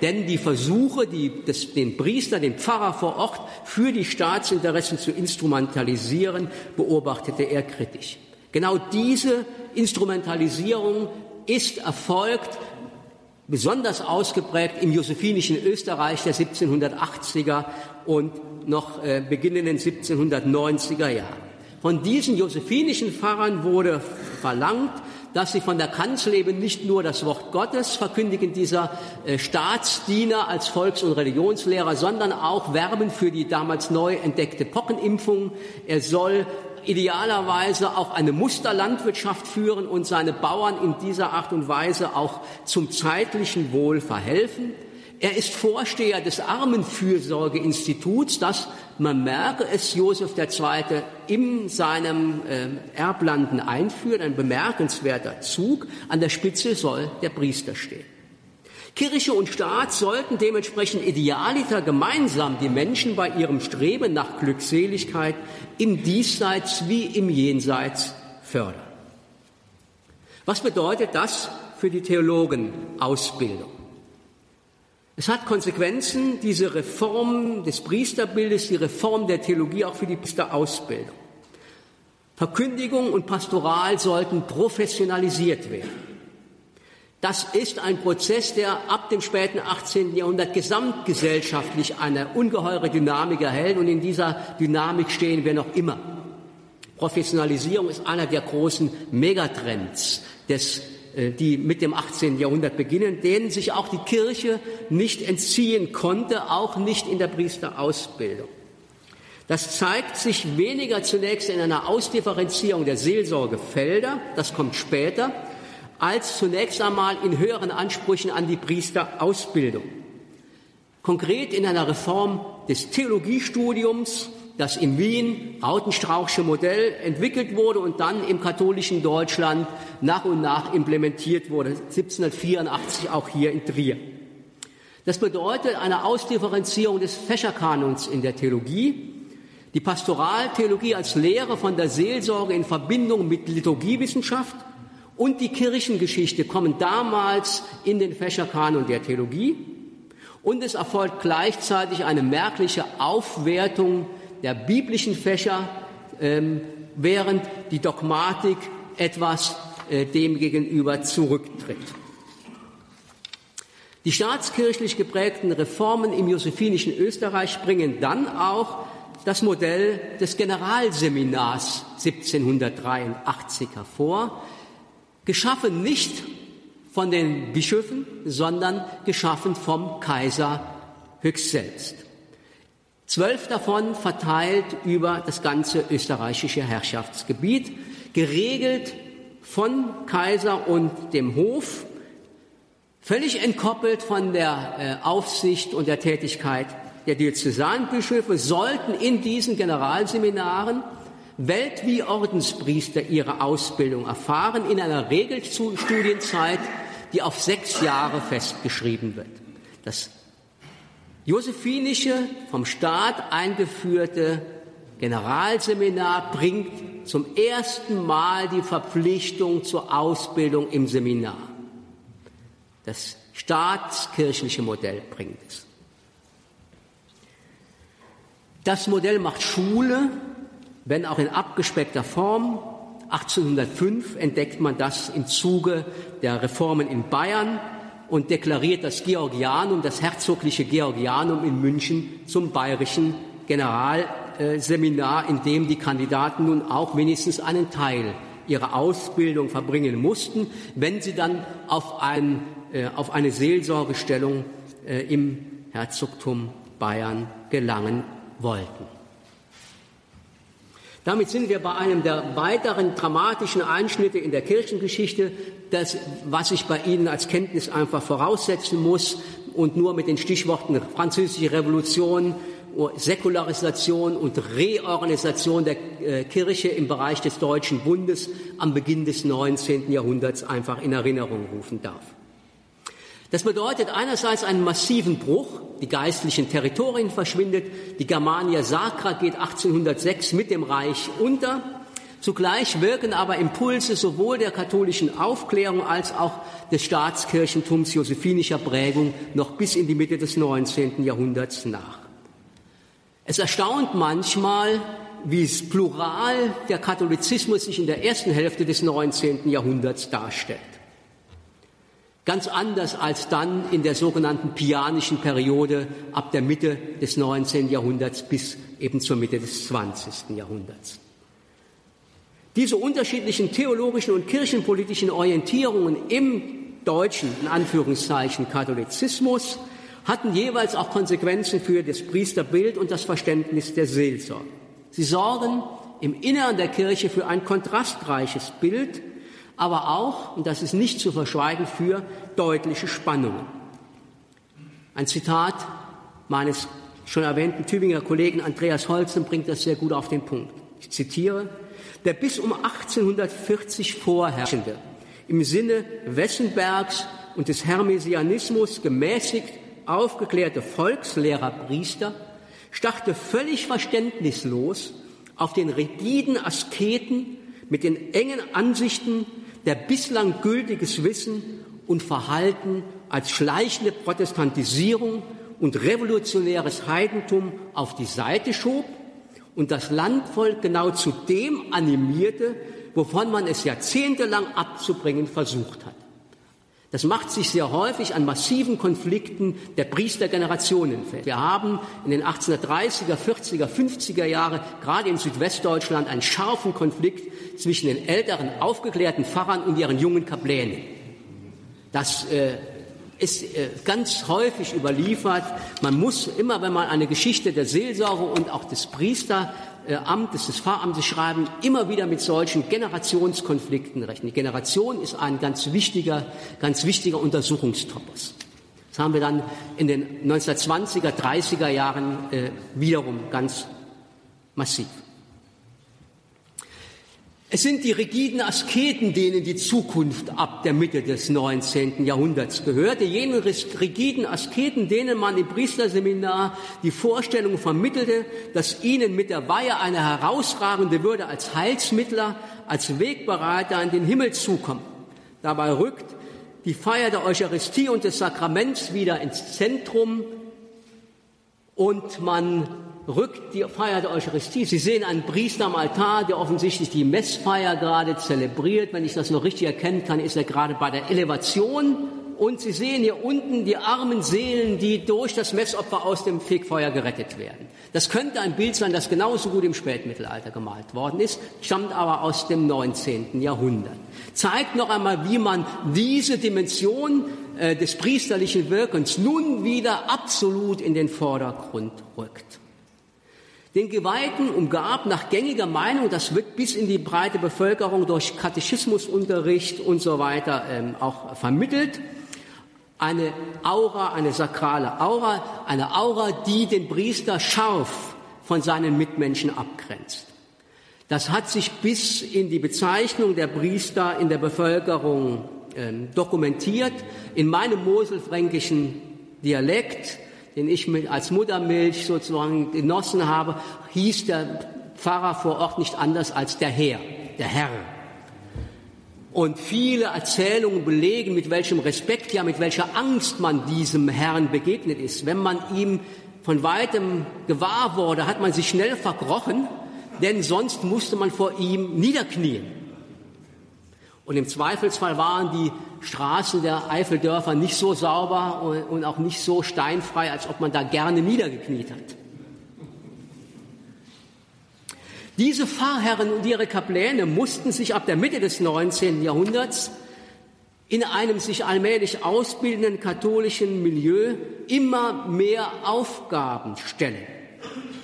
Denn die Versuche, die, das, den Priester, den Pfarrer vor Ort für die Staatsinteressen zu instrumentalisieren, beobachtete er kritisch. Genau diese Instrumentalisierung ist erfolgt besonders ausgeprägt im josephinischen Österreich der 1780er und noch äh, beginnenden 1790er Jahre. Von diesen josephinischen Pfarrern wurde verlangt, dass sie von der Kanzel eben nicht nur das Wort Gottes verkündigen, dieser äh, Staatsdiener als Volks- und Religionslehrer, sondern auch werben für die damals neu entdeckte Pockenimpfung. Er soll idealerweise auch eine Musterlandwirtschaft führen und seine Bauern in dieser Art und Weise auch zum zeitlichen Wohl verhelfen. Er ist Vorsteher des Armenfürsorgeinstituts, das, man merke es, Josef II. in seinem äh, Erblanden einführt, ein bemerkenswerter Zug. An der Spitze soll der Priester stehen. Kirche und Staat sollten dementsprechend idealiter gemeinsam die Menschen bei ihrem Streben nach Glückseligkeit im Diesseits wie im Jenseits fördern. Was bedeutet das für die Theologenausbildung? Es hat Konsequenzen, diese Reform des Priesterbildes, die Reform der Theologie auch für die Priesterausbildung. Verkündigung und Pastoral sollten professionalisiert werden. Das ist ein Prozess, der ab dem späten 18. Jahrhundert gesamtgesellschaftlich eine ungeheure Dynamik erhält und in dieser Dynamik stehen wir noch immer. Professionalisierung ist einer der großen Megatrends, des, äh, die mit dem 18. Jahrhundert beginnen, denen sich auch die Kirche nicht entziehen konnte, auch nicht in der Priesterausbildung. Das zeigt sich weniger zunächst in einer Ausdifferenzierung der Seelsorgefelder, das kommt später, als zunächst einmal in höheren Ansprüchen an die Priesterausbildung. Konkret in einer Reform des Theologiestudiums, das in Wien Rautenstrauchsche Modell entwickelt wurde und dann im katholischen Deutschland nach und nach implementiert wurde, 1784 auch hier in Trier. Das bedeutet eine Ausdifferenzierung des Fächerkanons in der Theologie, die Pastoraltheologie als Lehre von der Seelsorge in Verbindung mit Liturgiewissenschaft und die Kirchengeschichte kommen damals in den Fächerkanon der Theologie und es erfolgt gleichzeitig eine merkliche Aufwertung der biblischen Fächer, ähm, während die Dogmatik etwas äh, dem gegenüber zurücktritt. Die staatskirchlich geprägten Reformen im josephinischen Österreich bringen dann auch das Modell des Generalseminars 1783 hervor, Geschaffen nicht von den Bischöfen, sondern geschaffen vom Kaiser höchst selbst. Zwölf davon verteilt über das ganze österreichische Herrschaftsgebiet, geregelt von Kaiser und dem Hof, völlig entkoppelt von der äh, Aufsicht und der Tätigkeit der Diözesanbischöfe, sollten in diesen Generalseminaren Welt- wie Ordenspriester ihre Ausbildung erfahren in einer Regelstudienzeit, die auf sechs Jahre festgeschrieben wird. Das josephinische, vom Staat eingeführte Generalseminar bringt zum ersten Mal die Verpflichtung zur Ausbildung im Seminar. Das staatskirchliche Modell bringt es. Das Modell macht Schule, wenn auch in abgespeckter Form. 1805 entdeckt man das im Zuge der Reformen in Bayern und deklariert das Georgianum, das herzogliche Georgianum in München zum bayerischen Generalseminar, in dem die Kandidaten nun auch wenigstens einen Teil ihrer Ausbildung verbringen mussten, wenn sie dann auf, ein, äh, auf eine Seelsorgestellung äh, im Herzogtum Bayern gelangen wollten. Damit sind wir bei einem der weiteren dramatischen Einschnitte in der Kirchengeschichte, das, was ich bei Ihnen als Kenntnis einfach voraussetzen muss und nur mit den Stichworten Französische Revolution, Säkularisation und Reorganisation der äh, Kirche im Bereich des Deutschen Bundes am Beginn des 19. Jahrhunderts einfach in Erinnerung rufen darf. Das bedeutet einerseits einen massiven Bruch, die geistlichen Territorien verschwindet, die Germania Sacra geht 1806 mit dem Reich unter, zugleich wirken aber Impulse sowohl der katholischen Aufklärung als auch des Staatskirchentums josephinischer Prägung noch bis in die Mitte des 19. Jahrhunderts nach. Es erstaunt manchmal, wie es plural der Katholizismus sich in der ersten Hälfte des 19. Jahrhunderts darstellt. Ganz anders als dann in der sogenannten pianischen Periode ab der Mitte des 19. Jahrhunderts bis eben zur Mitte des 20. Jahrhunderts. Diese unterschiedlichen theologischen und kirchenpolitischen Orientierungen im deutschen, in Anführungszeichen, Katholizismus hatten jeweils auch Konsequenzen für das Priesterbild und das Verständnis der Seelsorge. Sie sorgen im Innern der Kirche für ein kontrastreiches Bild aber auch, und das ist nicht zu verschweigen, für deutliche Spannungen. Ein Zitat meines schon erwähnten Tübinger Kollegen Andreas Holzen bringt das sehr gut auf den Punkt. Ich zitiere, der bis um 1840 vorherrschende, im Sinne Wessenbergs und des Hermesianismus gemäßigt aufgeklärte Volkslehrerpriester starrte völlig verständnislos auf den rigiden Asketen mit den engen Ansichten der bislang gültiges Wissen und Verhalten als schleichende Protestantisierung und revolutionäres Heidentum auf die Seite schob und das Landvolk genau zu dem animierte, wovon man es jahrzehntelang abzubringen versucht hat. Das macht sich sehr häufig an massiven Konflikten der Priestergenerationen fest. Wir haben in den 1830er, 40er, 50er Jahre gerade in Südwestdeutschland einen scharfen Konflikt zwischen den älteren aufgeklärten Pfarrern und ihren jungen Kaplänen. Das äh, ist äh, ganz häufig überliefert. Man muss immer, wenn man eine Geschichte der Seelsorge und auch des Priester Amtes, des Pfarramtes schreiben, immer wieder mit solchen Generationskonflikten rechnen. Die Generation ist ein ganz wichtiger, ganz wichtiger Untersuchungstopos. Das haben wir dann in den 1920er, 30er Jahren äh, wiederum ganz massiv. Es sind die rigiden Asketen, denen die Zukunft ab der Mitte des 19. Jahrhunderts gehörte, jene rigiden Asketen, denen man im Priesterseminar die Vorstellung vermittelte, dass ihnen mit der Weihe eine herausragende Würde als Heilsmittler, als Wegbereiter in den Himmel zukommt. Dabei rückt die Feier der Eucharistie und des Sakraments wieder ins Zentrum und man rückt die Feier der Eucharistie. Sie sehen einen Priester am Altar, der offensichtlich die Messfeier gerade zelebriert. Wenn ich das noch richtig erkennen kann, ist er gerade bei der Elevation. Und Sie sehen hier unten die armen Seelen, die durch das Messopfer aus dem Fegfeuer gerettet werden. Das könnte ein Bild sein, das genauso gut im Spätmittelalter gemalt worden ist, stammt aber aus dem 19. Jahrhundert. Zeigt noch einmal, wie man diese Dimension äh, des priesterlichen Wirkens nun wieder absolut in den Vordergrund rückt. Den Geweihten umgab nach gängiger Meinung, das wird bis in die breite Bevölkerung durch Katechismusunterricht und so weiter ähm, auch vermittelt, eine Aura, eine sakrale Aura, eine Aura, die den Priester scharf von seinen Mitmenschen abgrenzt. Das hat sich bis in die Bezeichnung der Priester in der Bevölkerung äh, dokumentiert. In meinem moselfränkischen Dialekt, den ich als Muttermilch sozusagen genossen habe, hieß der Pfarrer vor Ort nicht anders als der Herr, der Herr. Und viele Erzählungen belegen, mit welchem Respekt, ja mit welcher Angst man diesem Herrn begegnet ist. Wenn man ihm von weitem gewahr wurde, hat man sich schnell verkrochen, denn sonst musste man vor ihm niederknien. Und im Zweifelsfall waren die Straßen der Eifeldörfer nicht so sauber und auch nicht so steinfrei, als ob man da gerne niedergekniet hat. Diese Pfarrherren und ihre Kapläne mussten sich ab der Mitte des 19. Jahrhunderts in einem sich allmählich ausbildenden katholischen Milieu immer mehr Aufgaben stellen.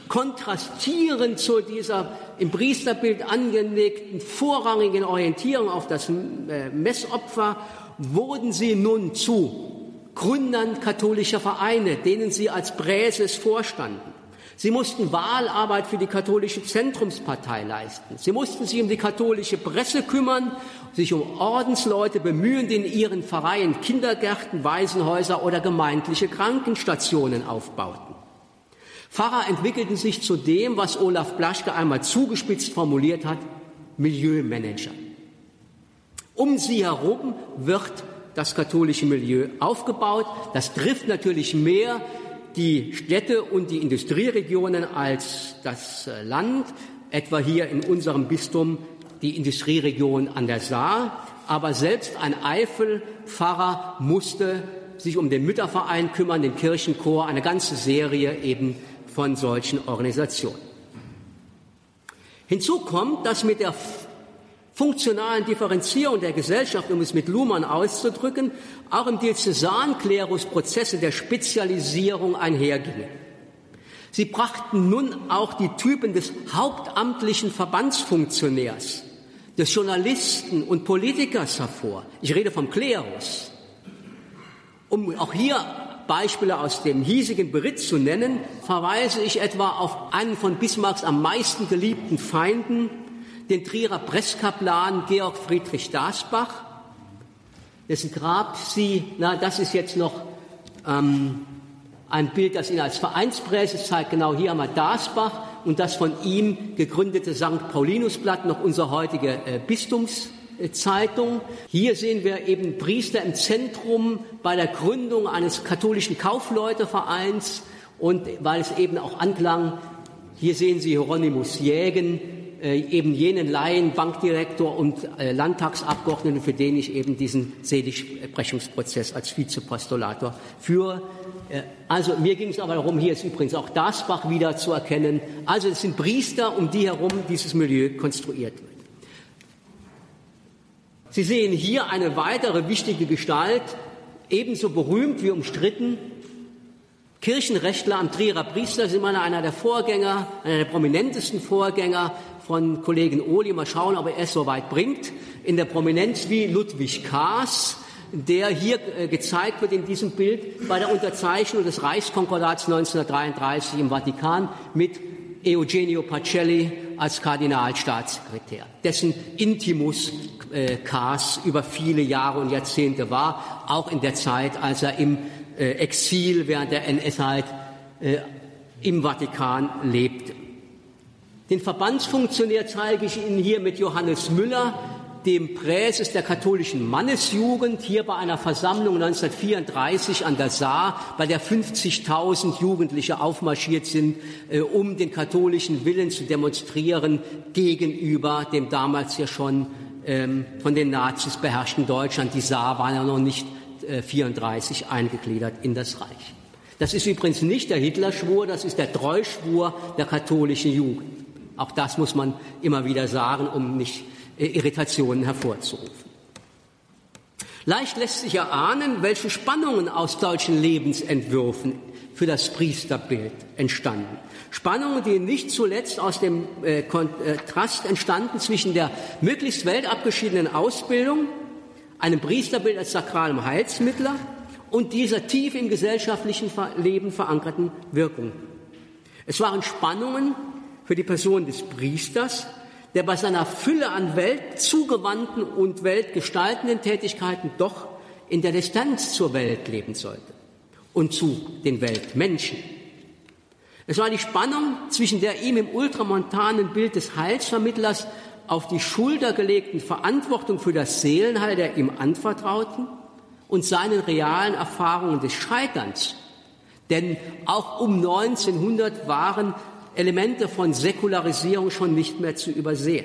Kontrastierend zu dieser im Priesterbild angelegten vorrangigen Orientierung auf das äh, Messopfer wurden sie nun zu Gründern katholischer Vereine, denen sie als Präses vorstanden. Sie mussten Wahlarbeit für die katholische Zentrumspartei leisten. Sie mussten sich um die katholische Presse kümmern, sich um Ordensleute bemühen, die in ihren Pfarreien Kindergärten, Waisenhäuser oder gemeindliche Krankenstationen aufbauten. Pfarrer entwickelten sich zu dem, was Olaf Blaschke einmal zugespitzt formuliert hat, Milieumanager. Um sie herum wird das katholische Milieu aufgebaut. Das trifft natürlich mehr die Städte und die Industrieregionen als das äh, Land, etwa hier in unserem Bistum die Industrieregion an der Saar. Aber selbst ein Eifelpfarrer musste sich um den Mütterverein kümmern, den Kirchenchor, eine ganze Serie eben von solchen Organisationen. Hinzu kommt, dass mit der funktionalen Differenzierung der Gesellschaft, um es mit Luhmann auszudrücken, auch im Diözesanklerus Prozesse der Spezialisierung einhergingen. Sie brachten nun auch die Typen des hauptamtlichen Verbandsfunktionärs, des Journalisten und Politikers hervor. Ich rede vom Klerus. Um auch hier Beispiele aus dem hiesigen Beritt zu nennen, verweise ich etwa auf einen von Bismarcks am meisten geliebten Feinden, den Trierer Presskaplan Georg Friedrich Dasbach, dessen Grab Sie, na, das ist jetzt noch ähm, ein Bild, das Ihnen als Vereinspräse zeigt. Genau hier haben wir Dasbach und das von ihm gegründete St. Paulinusblatt, noch unsere heutige äh, Bistumszeitung. Hier sehen wir eben Priester im Zentrum bei der Gründung eines katholischen Kaufleutevereins und weil es eben auch anklang, hier sehen Sie Hieronymus Jägen, äh, eben jenen Laien, Bankdirektor und äh, Landtagsabgeordneten, für den ich eben diesen Seligsprechungsprozess als Vizepostulator führe. Äh, also mir ging es aber darum, hier ist übrigens auch Dasbach wieder zu erkennen. Also es sind Priester, um die herum dieses Milieu konstruiert wird. Sie sehen hier eine weitere wichtige Gestalt, ebenso berühmt wie umstritten, Kirchenrechtler am Trierer Priester sind einer der Vorgänger, einer der prominentesten Vorgänger von Kollegen Ohli. Mal schauen, ob er es so weit bringt. In der Prominenz wie Ludwig Kaas, der hier äh, gezeigt wird in diesem Bild bei der Unterzeichnung des Reichskonkordats 1933 im Vatikan mit Eugenio Pacelli als Kardinalstaatssekretär, dessen Intimus äh, über viele Jahre und Jahrzehnte war, auch in der Zeit, als er im äh, Exil während der NS-Zeit äh, im Vatikan lebte. Den Verbandsfunktionär zeige ich Ihnen hier mit Johannes Müller, dem Präses der katholischen Mannesjugend, hier bei einer Versammlung 1934 an der Saar, bei der 50.000 Jugendliche aufmarschiert sind, äh, um den katholischen Willen zu demonstrieren gegenüber dem damals ja schon ähm, von den Nazis beherrschten Deutschland. Die Saar war ja noch nicht äh, 34 eingegliedert in das Reich. Das ist übrigens nicht der Hitlerschwur, das ist der Treuschwur der katholischen Jugend. Auch das muss man immer wieder sagen, um nicht Irritationen hervorzurufen. Leicht lässt sich erahnen, welche Spannungen aus solchen Lebensentwürfen für das Priesterbild entstanden. Spannungen, die nicht zuletzt aus dem äh, Kontrast entstanden zwischen der möglichst weltabgeschiedenen Ausbildung, einem Priesterbild als sakralem Heilsmittler und dieser tief im gesellschaftlichen Leben verankerten Wirkung. Es waren Spannungen, für die Person des Priesters, der bei seiner Fülle an weltzugewandten und weltgestaltenden Tätigkeiten doch in der Distanz zur Welt leben sollte und zu den Weltmenschen. Es war die Spannung zwischen der ihm im ultramontanen Bild des Heilsvermittlers auf die Schulter gelegten Verantwortung für das Seelenheil der ihm anvertrauten und seinen realen Erfahrungen des Scheiterns. Denn auch um 1900 waren Elemente von Säkularisierung schon nicht mehr zu übersehen.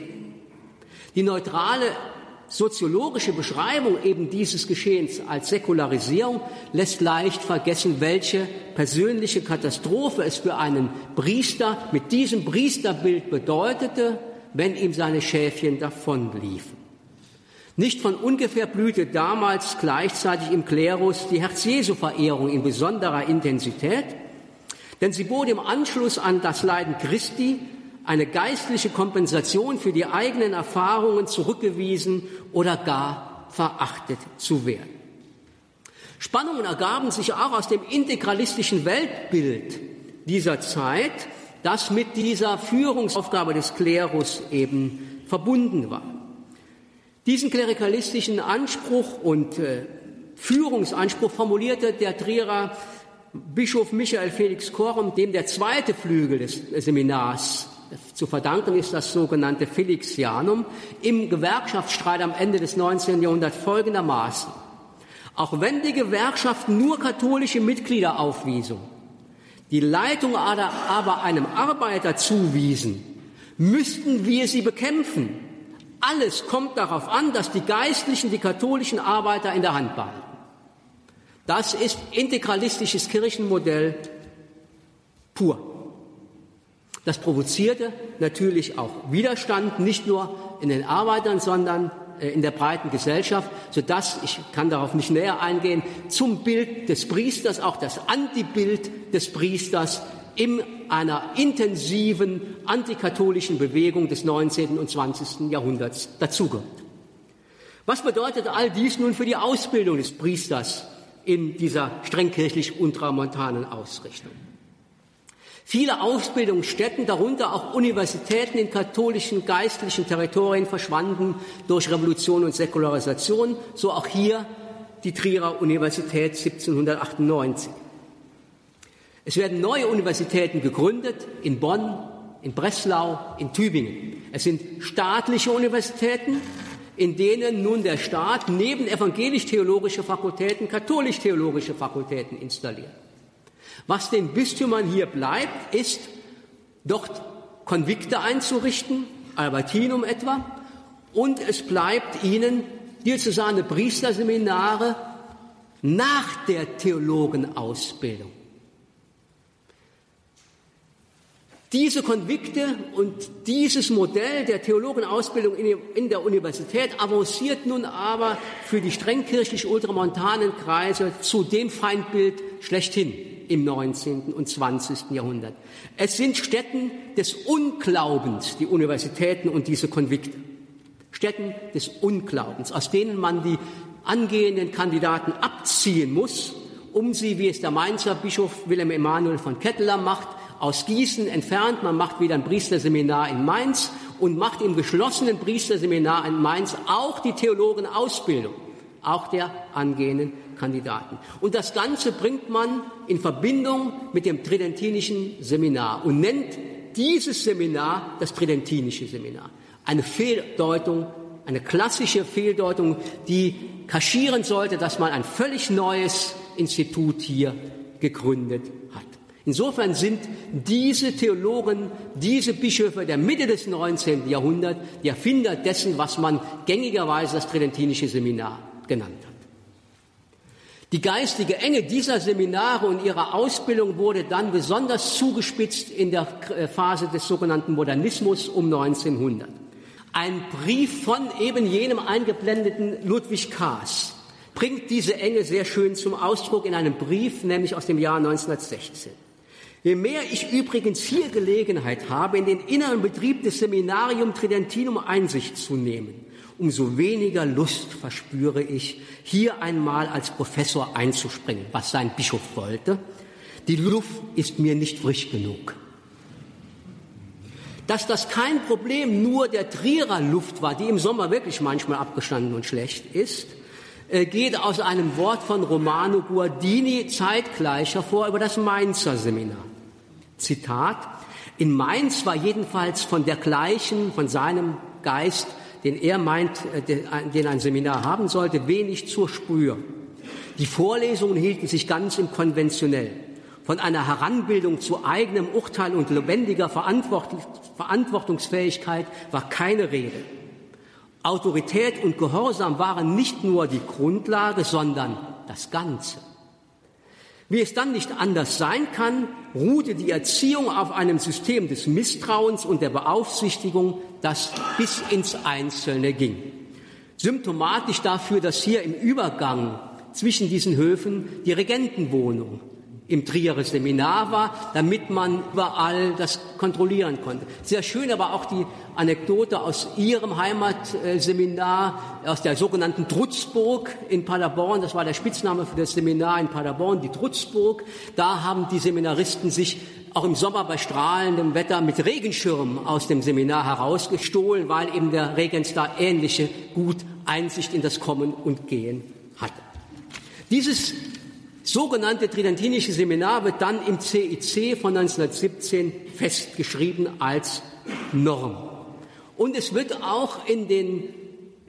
Die neutrale soziologische Beschreibung eben dieses Geschehens als Säkularisierung lässt leicht vergessen, welche persönliche Katastrophe es für einen Priester mit diesem Priesterbild bedeutete, wenn ihm seine Schäfchen davonliefen. Nicht von ungefähr blühte damals gleichzeitig im Klerus die Herz-Jesu-Verehrung in besonderer Intensität, denn sie bot im Anschluss an das Leiden Christi eine geistliche Kompensation für die eigenen Erfahrungen zurückgewiesen oder gar verachtet zu werden. Spannungen ergaben sich auch aus dem integralistischen Weltbild dieser Zeit, das mit dieser Führungsaufgabe des Klerus eben verbunden war. Diesen klerikalistischen Anspruch und äh, Führungsanspruch formulierte der Trierer Bischof Michael Felix Korum, dem der zweite Flügel des Seminars zu verdanken ist, das sogenannte Felixianum, im Gewerkschaftsstreit am Ende des 19. Jahrhunderts folgendermaßen. Auch wenn die Gewerkschaften nur katholische Mitglieder aufwiesen, die Leitung aber einem Arbeiter zuwiesen, müssten wir sie bekämpfen. Alles kommt darauf an, dass die Geistlichen die katholischen Arbeiter in der Hand behalten. Das ist integralistisches Kirchenmodell pur. Das provozierte natürlich auch Widerstand, nicht nur in den Arbeitern, sondern äh, in der breiten Gesellschaft, sodass, ich kann darauf nicht näher eingehen, zum Bild des Priesters auch das Antibild des Priesters in einer intensiven antikatholischen Bewegung des 19. und 20. Jahrhunderts dazugehört. Was bedeutet all dies nun für die Ausbildung des Priesters in dieser strengkirchlich ultramontanen Ausrichtung. Viele Ausbildungsstätten, darunter auch Universitäten in katholischen geistlichen Territorien, verschwanden durch Revolution und Säkularisation, so auch hier die Trierer Universität 1798. Es werden neue Universitäten gegründet in Bonn, in Breslau, in Tübingen. Es sind staatliche Universitäten, in denen nun der Staat neben evangelisch-theologische Fakultäten katholisch-theologische Fakultäten installiert. Was den Bistümern hier bleibt, ist, dort Konvikte einzurichten, Albertinum etwa, und es bleibt ihnen diözesane Priesterseminare nach der Theologenausbildung. Diese Konvikte und dieses Modell der Theologenausbildung in der Universität avanciert nun aber für die strengkirchlich ultramontanen Kreise zu dem Feindbild schlechthin im 19. und 20. Jahrhundert. Es sind Stätten des Unglaubens, die Universitäten und diese Konvikte. Stätten des Unglaubens, aus denen man die angehenden Kandidaten abziehen muss, um sie, wie es der Mainzer Bischof Wilhelm Emanuel von Ketteler macht, aus Gießen entfernt. Man macht wieder ein Priesterseminar in Mainz und macht im geschlossenen Priesterseminar in Mainz auch die Theologenausbildung, auch der angehenden Kandidaten. Und das Ganze bringt man in Verbindung mit dem tridentinischen Seminar und nennt dieses Seminar das tridentinische Seminar. Eine Fehldeutung, eine klassische Fehldeutung, die kaschieren sollte, dass man ein völlig neues Institut hier gegründet. Insofern sind diese Theologen, diese Bischöfe der Mitte des 19. Jahrhunderts die Erfinder dessen, was man gängigerweise das Tridentinische Seminar genannt hat. Die geistige Enge dieser Seminare und ihrer Ausbildung wurde dann besonders zugespitzt in der äh, Phase des sogenannten Modernismus um 1900. Ein Brief von eben jenem eingeblendeten Ludwig Kaas bringt diese Enge sehr schön zum Ausdruck in einem Brief, nämlich aus dem Jahr 1916. Je mehr ich übrigens hier Gelegenheit habe, in den inneren Betrieb des Seminarium Tridentinum Einsicht zu nehmen, umso weniger Lust verspüre ich, hier einmal als Professor einzuspringen, was sein Bischof wollte. Die Luft ist mir nicht frisch genug. Dass das kein Problem nur der Trierer Luft war, die im Sommer wirklich manchmal abgestanden und schlecht ist, äh, geht aus einem Wort von Romano Guardini zeitgleich hervor über das Mainzer Seminar. Zitat, in Mainz war jedenfalls von der gleichen, von seinem Geist, den er meint, äh, den ein Seminar haben sollte, wenig zur Spür. Die Vorlesungen hielten sich ganz im Konventionell. Von einer Heranbildung zu eigenem Urteil und lebendiger Verantwortungsfähigkeit war keine Rede. Autorität und Gehorsam waren nicht nur die Grundlage, sondern das Ganze. Wie es dann nicht anders sein kann, ruhte die Erziehung auf einem System des Misstrauens und der Beaufsichtigung, das bis ins Einzelne ging. Symptomatisch dafür, dass hier im Übergang zwischen diesen Höfen die Regentenwohnung im Trierer Seminar war, damit man überall das kontrollieren konnte. Sehr schön aber auch die Anekdote aus Ihrem Heimatseminar, aus der sogenannten Trutzburg in Paderborn. Das war der Spitzname für das Seminar in Paderborn, die Trutzburg. Da haben die Seminaristen sich auch im Sommer bei strahlendem Wetter mit Regenschirmen aus dem Seminar herausgestohlen, weil eben der Regens da ähnliche gut Einsicht in das Kommen und Gehen hatte. Dieses sogenannte Tridentinische Seminar wird dann im CIC von 1917 festgeschrieben als Norm. Und es wird auch in, den,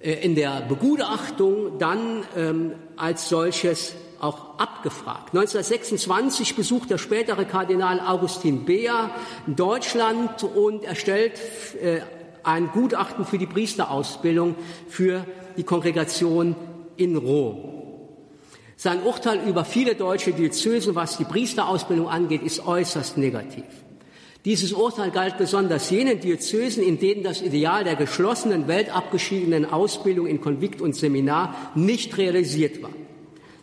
äh, in der Begutachtung dann ähm, als solches auch abgefragt. 1926 besucht der spätere Kardinal Augustin Beer Deutschland und erstellt äh, ein Gutachten für die Priesterausbildung für die Kongregation in Rom. Sein Urteil über viele deutsche Diözesen, was die Priesterausbildung angeht, ist äußerst negativ. Dieses Urteil galt besonders jenen Diözesen, in denen das Ideal der geschlossenen, weltabgeschiedenen Ausbildung in Konvikt und Seminar nicht realisiert war.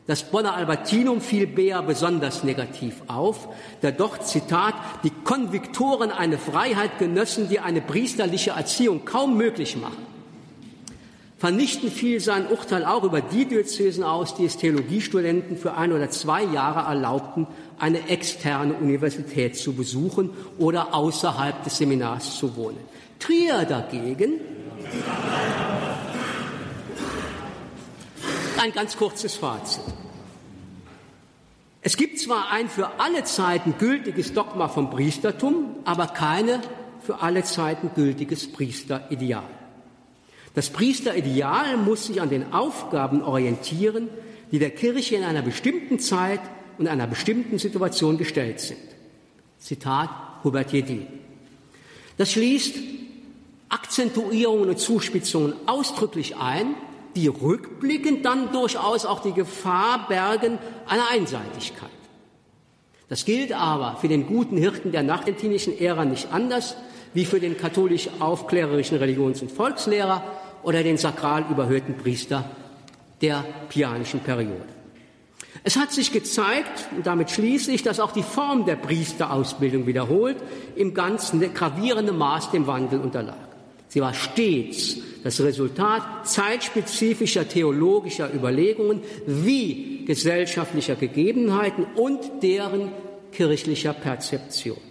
Das Bonner Albertinum fiel Beer besonders negativ auf, da dort, Zitat, die Konviktoren eine Freiheit genössen, die eine priesterliche Erziehung kaum möglich machen. Vernichtend fiel sein Urteil auch über die Diözesen aus, die es Theologiestudenten für ein oder zwei Jahre erlaubten, eine externe Universität zu besuchen oder außerhalb des Seminars zu wohnen. Trier dagegen ein ganz kurzes Fazit. Es gibt zwar ein für alle Zeiten gültiges Dogma vom Priestertum, aber keine für alle Zeiten gültiges Priesterideal. Das Priesterideal muss sich an den Aufgaben orientieren, die der Kirche in einer bestimmten Zeit und einer bestimmten Situation gestellt sind. Zitat Hubert Jedin. Das schließt Akzentuierungen und Zuspitzungen ausdrücklich ein, die rückblickend dann durchaus auch die Gefahr bergen einer Einseitigkeit. Das gilt aber für den guten Hirten der nachdentinischen Ära nicht anders wie für den katholisch-aufklärerischen Religions- und Volkslehrer oder den sakral überhöhten Priester der pianischen Periode. Es hat sich gezeigt, und damit schließe ich, dass auch die Form der Priesterausbildung wiederholt im ganzen gravierenden Maß dem Wandel unterlag. Sie war stets das Resultat zeitspezifischer theologischer Überlegungen wie gesellschaftlicher Gegebenheiten und deren kirchlicher Perzeption.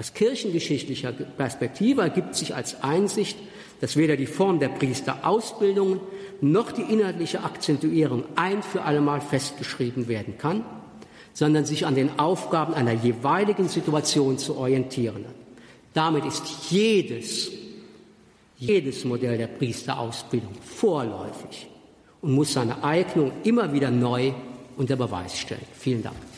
Aus kirchengeschichtlicher Perspektive ergibt sich als Einsicht, dass weder die Form der Priesterausbildung noch die inhaltliche Akzentuierung ein für allemal festgeschrieben werden kann, sondern sich an den Aufgaben einer jeweiligen Situation zu orientieren. Damit ist jedes, jedes Modell der Priesterausbildung vorläufig und muss seine Eignung immer wieder neu unter Beweis stellen. Vielen Dank.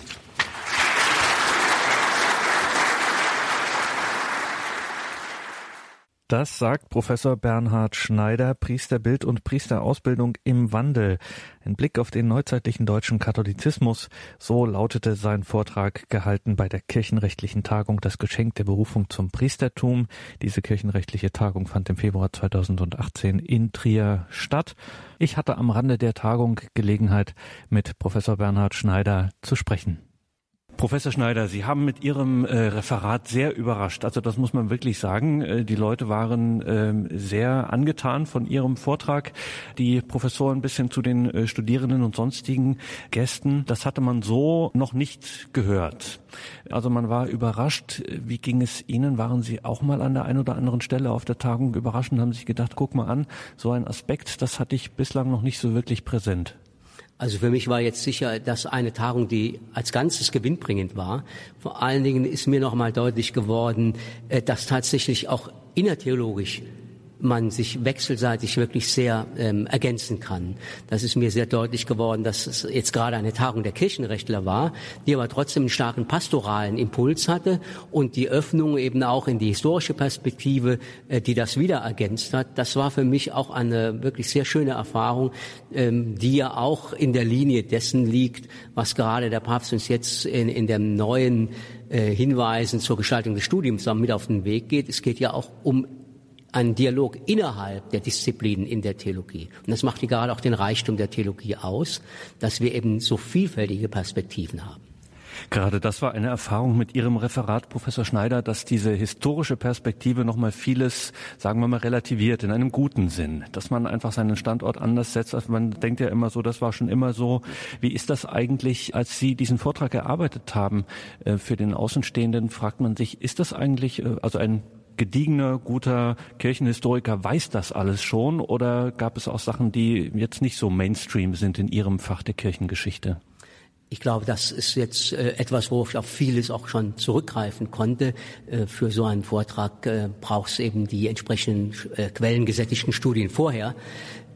Das sagt Professor Bernhard Schneider, Priesterbild und Priesterausbildung im Wandel. Ein Blick auf den neuzeitlichen deutschen Katholizismus. So lautete sein Vortrag gehalten bei der kirchenrechtlichen Tagung Das Geschenk der Berufung zum Priestertum. Diese kirchenrechtliche Tagung fand im Februar 2018 in Trier statt. Ich hatte am Rande der Tagung Gelegenheit, mit Professor Bernhard Schneider zu sprechen. Professor Schneider, Sie haben mit Ihrem äh, Referat sehr überrascht. Also das muss man wirklich sagen. Äh, die Leute waren äh, sehr angetan von Ihrem Vortrag. Die Professoren bis hin zu den äh, Studierenden und sonstigen Gästen. Das hatte man so noch nicht gehört. Also man war überrascht. Wie ging es Ihnen? Waren Sie auch mal an der einen oder anderen Stelle auf der Tagung überrascht und haben sich gedacht, guck mal an, so ein Aspekt, das hatte ich bislang noch nicht so wirklich präsent. Also für mich war jetzt sicher, dass eine Tagung, die als Ganzes gewinnbringend war. Vor allen Dingen ist mir noch mal deutlich geworden, äh, dass tatsächlich auch innertheologisch man sich wechselseitig wirklich sehr ähm, ergänzen kann. Das ist mir sehr deutlich geworden, dass es jetzt gerade eine Tagung der Kirchenrechtler war, die aber trotzdem einen starken pastoralen Impuls hatte und die Öffnung eben auch in die historische Perspektive, äh, die das wieder ergänzt hat. Das war für mich auch eine wirklich sehr schöne Erfahrung, ähm, die ja auch in der Linie dessen liegt, was gerade der Papst uns jetzt in, in dem neuen äh, Hinweisen zur Gestaltung des Studiums mit auf den Weg geht. Es geht ja auch um einen Dialog innerhalb der Disziplinen in der Theologie. Und das macht gerade auch den Reichtum der Theologie aus, dass wir eben so vielfältige Perspektiven haben. Gerade das war eine Erfahrung mit Ihrem Referat, Professor Schneider, dass diese historische Perspektive nochmal vieles, sagen wir mal, relativiert in einem guten Sinn, dass man einfach seinen Standort anders setzt. Also man denkt ja immer so, das war schon immer so. Wie ist das eigentlich, als Sie diesen Vortrag erarbeitet haben? Äh, für den Außenstehenden fragt man sich, ist das eigentlich, äh, also ein gediegener, guter Kirchenhistoriker weiß das alles schon oder gab es auch Sachen, die jetzt nicht so Mainstream sind in Ihrem Fach der Kirchengeschichte? Ich glaube, das ist jetzt äh, etwas, worauf ich auf vieles auch schon zurückgreifen konnte. Äh, für so einen Vortrag äh, braucht es eben die entsprechenden quellengesättigten Studien vorher.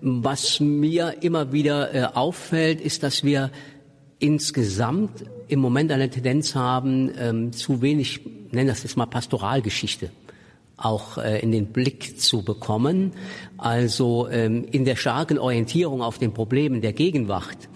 Was mir immer wieder auffällt, ist, dass wir insgesamt im Moment eine Tendenz haben, ähm, zu wenig, nennen das jetzt mal Pastoralgeschichte auch äh, in den Blick zu bekommen. Also ähm, in der starken Orientierung auf den Problemen der Gegenwart,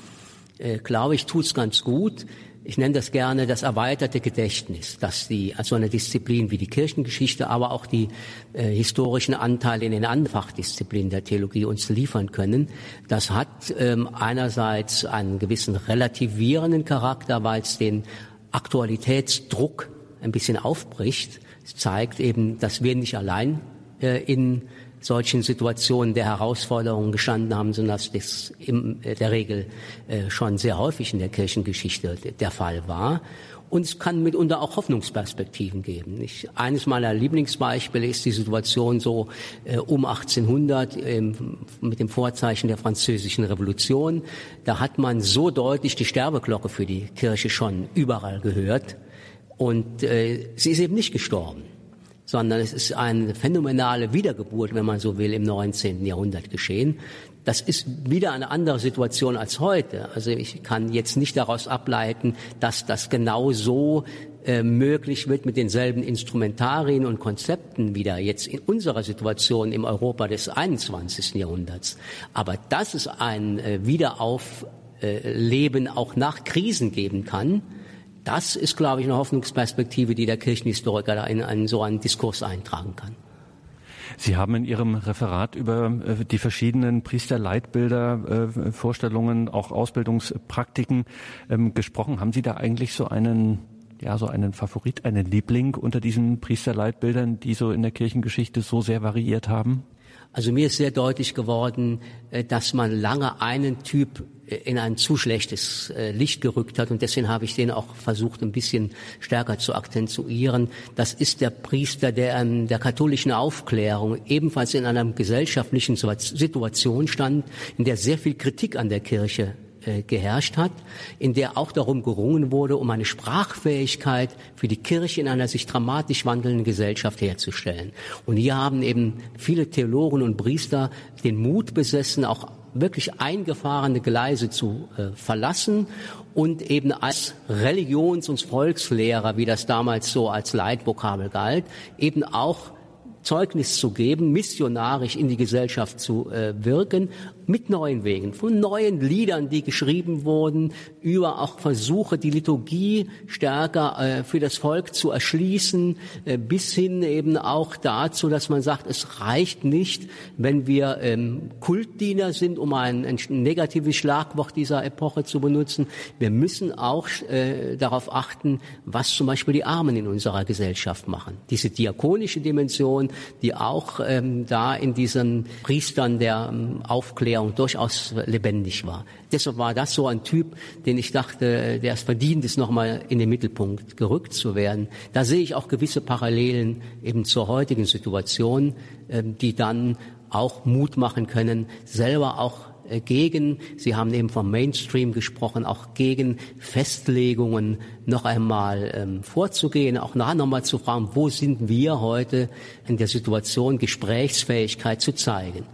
äh, glaube ich, tut's ganz gut. Ich nenne das gerne das erweiterte Gedächtnis, dass die also eine Disziplin wie die Kirchengeschichte, aber auch die äh, historischen Anteile in den anderen Fachdisziplinen der Theologie uns liefern können. Das hat ähm, einerseits einen gewissen relativierenden Charakter, weil es den Aktualitätsdruck ein bisschen aufbricht zeigt eben, dass wir nicht allein äh, in solchen Situationen der Herausforderungen gestanden haben, sondern dass das in der Regel äh, schon sehr häufig in der Kirchengeschichte der Fall war. Und es kann mitunter auch Hoffnungsperspektiven geben. Ich, eines meiner Lieblingsbeispiele ist die Situation so äh, um 1800 ähm, mit dem Vorzeichen der Französischen Revolution. Da hat man so deutlich die Sterbeglocke für die Kirche schon überall gehört. Und äh, sie ist eben nicht gestorben, sondern es ist eine phänomenale Wiedergeburt, wenn man so will, im 19. Jahrhundert geschehen. Das ist wieder eine andere Situation als heute. Also ich kann jetzt nicht daraus ableiten, dass das genau so äh, möglich wird mit denselben Instrumentarien und Konzepten wieder jetzt in unserer Situation im Europa des 21. Jahrhunderts. Aber dass es ein äh, Wiederaufleben auch nach Krisen geben kann, das ist, glaube ich, eine Hoffnungsperspektive, die der Kirchenhistoriker da in einen, so einen Diskurs eintragen kann. Sie haben in Ihrem Referat über äh, die verschiedenen Priesterleitbilder, äh, Vorstellungen, auch Ausbildungspraktiken ähm, gesprochen. Haben Sie da eigentlich so einen, ja, so einen Favorit, einen Liebling unter diesen Priesterleitbildern, die so in der Kirchengeschichte so sehr variiert haben? Also mir ist sehr deutlich geworden, äh, dass man lange einen Typ in ein zu schlechtes äh, Licht gerückt hat und deswegen habe ich den auch versucht, ein bisschen stärker zu akzentuieren. Das ist der Priester, der der katholischen Aufklärung ebenfalls in einer gesellschaftlichen Situation stand, in der sehr viel Kritik an der Kirche äh, geherrscht hat, in der auch darum gerungen wurde, um eine Sprachfähigkeit für die Kirche in einer sich dramatisch wandelnden Gesellschaft herzustellen. Und hier haben eben viele Theologen und Priester den Mut besessen, auch wirklich eingefahrene Gleise zu äh, verlassen und eben als Religions- und Volkslehrer, wie das damals so als Leitvokabel galt, eben auch Zeugnis zu geben, missionarisch in die Gesellschaft zu äh, wirken, mit neuen Wegen, von neuen Liedern, die geschrieben wurden, über auch Versuche, die Liturgie stärker äh, für das Volk zu erschließen, äh, bis hin eben auch dazu, dass man sagt, es reicht nicht, wenn wir ähm, Kultdiener sind, um ein, ein negatives Schlagwort dieser Epoche zu benutzen. Wir müssen auch äh, darauf achten, was zum Beispiel die Armen in unserer Gesellschaft machen. Diese diakonische Dimension, die auch ähm, da in diesen Priestern der ähm, Aufklärung durchaus lebendig war. Deshalb war das so ein Typ, den ich dachte, der es verdient ist, nochmal in den Mittelpunkt gerückt zu werden. Da sehe ich auch gewisse Parallelen eben zur heutigen Situation, ähm, die dann auch Mut machen können, selber auch äh, gegen, Sie haben eben vom Mainstream gesprochen, auch gegen Festlegungen noch einmal ähm, vorzugehen, auch nachher nochmal zu fragen, wo sind wir heute in der Situation, Gesprächsfähigkeit zu zeigen.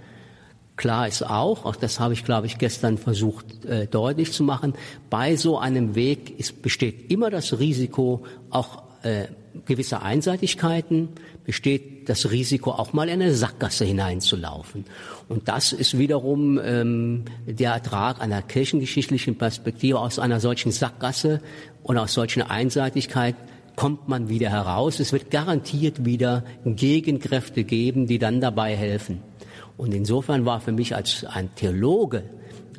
Klar ist auch, auch das habe ich, glaube ich, gestern versucht äh, deutlich zu machen, bei so einem Weg ist, besteht immer das Risiko, auch äh, gewisser Einseitigkeiten, besteht das Risiko, auch mal in eine Sackgasse hineinzulaufen. Und das ist wiederum ähm, der Ertrag einer kirchengeschichtlichen Perspektive. Aus einer solchen Sackgasse und aus solchen Einseitigkeit kommt man wieder heraus. Es wird garantiert wieder Gegenkräfte geben, die dann dabei helfen. Und insofern war für mich als ein Theologe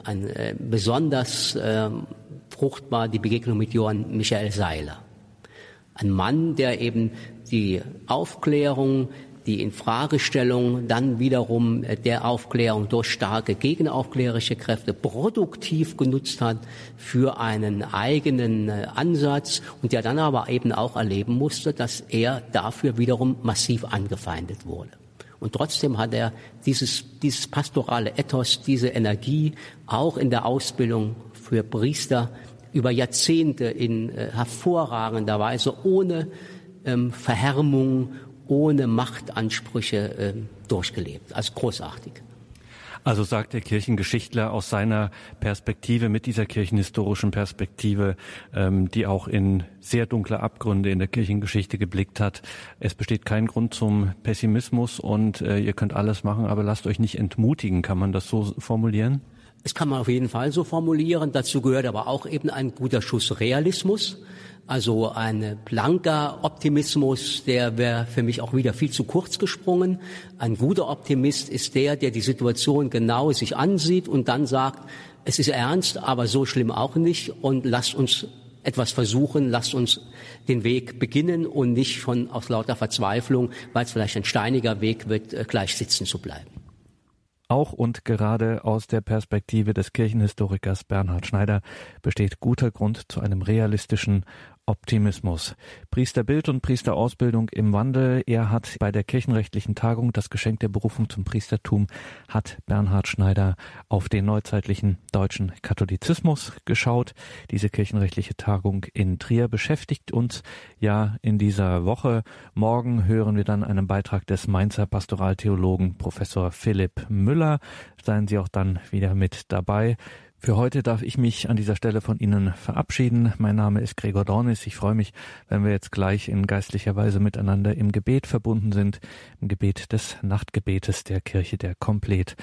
ein, äh, besonders äh, fruchtbar die Begegnung mit Johann Michael Seiler. Ein Mann, der eben die Aufklärung, die Infragestellung dann wiederum der Aufklärung durch starke gegenaufklärerische Kräfte produktiv genutzt hat für einen eigenen äh, Ansatz und der dann aber eben auch erleben musste, dass er dafür wiederum massiv angefeindet wurde. Und trotzdem hat er dieses, dieses pastorale Ethos, diese Energie auch in der Ausbildung für Priester über Jahrzehnte in äh, hervorragender Weise ohne ähm, Verhärmung, ohne Machtansprüche äh, durchgelebt. Also großartig. Also sagt der Kirchengeschichtler aus seiner Perspektive, mit dieser kirchenhistorischen Perspektive, ähm, die auch in sehr dunkle Abgründe in der Kirchengeschichte geblickt hat, es besteht kein Grund zum Pessimismus und äh, ihr könnt alles machen, aber lasst euch nicht entmutigen. Kann man das so formulieren? Das kann man auf jeden Fall so formulieren. Dazu gehört aber auch eben ein guter Schuss Realismus. Also ein blanker Optimismus, der wäre für mich auch wieder viel zu kurz gesprungen. Ein guter Optimist ist der, der die Situation genau sich ansieht und dann sagt, es ist ernst, aber so schlimm auch nicht und lasst uns etwas versuchen, lasst uns den Weg beginnen und nicht von aus lauter Verzweiflung, weil es vielleicht ein steiniger Weg wird, äh, gleich sitzen zu bleiben auch und gerade aus der Perspektive des Kirchenhistorikers Bernhard Schneider besteht guter Grund zu einem realistischen Optimismus. Priesterbild und Priesterausbildung im Wandel. Er hat bei der kirchenrechtlichen Tagung das Geschenk der Berufung zum Priestertum hat Bernhard Schneider auf den neuzeitlichen deutschen Katholizismus geschaut. Diese kirchenrechtliche Tagung in Trier beschäftigt uns ja in dieser Woche. Morgen hören wir dann einen Beitrag des Mainzer Pastoraltheologen Professor Philipp Müller. Seien Sie auch dann wieder mit dabei. Für heute darf ich mich an dieser Stelle von Ihnen verabschieden. Mein Name ist Gregor Dornis. Ich freue mich, wenn wir jetzt gleich in geistlicher Weise miteinander im Gebet verbunden sind, im Gebet des Nachtgebetes der Kirche der Komplett.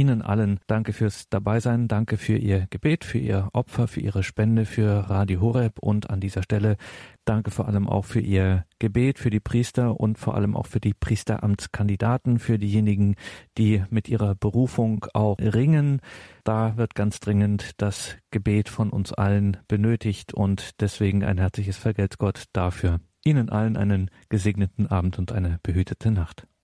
Ihnen allen danke fürs Dabeisein, danke für Ihr Gebet, für Ihr Opfer, für Ihre Spende für Radio Horeb und an dieser Stelle danke vor allem auch für Ihr Gebet, für die Priester und vor allem auch für die Priesteramtskandidaten, für diejenigen, die mit ihrer Berufung auch ringen. Da wird ganz dringend das Gebet von uns allen benötigt und deswegen ein herzliches Vergelt's Gott dafür. Ihnen allen einen gesegneten Abend und eine behütete Nacht.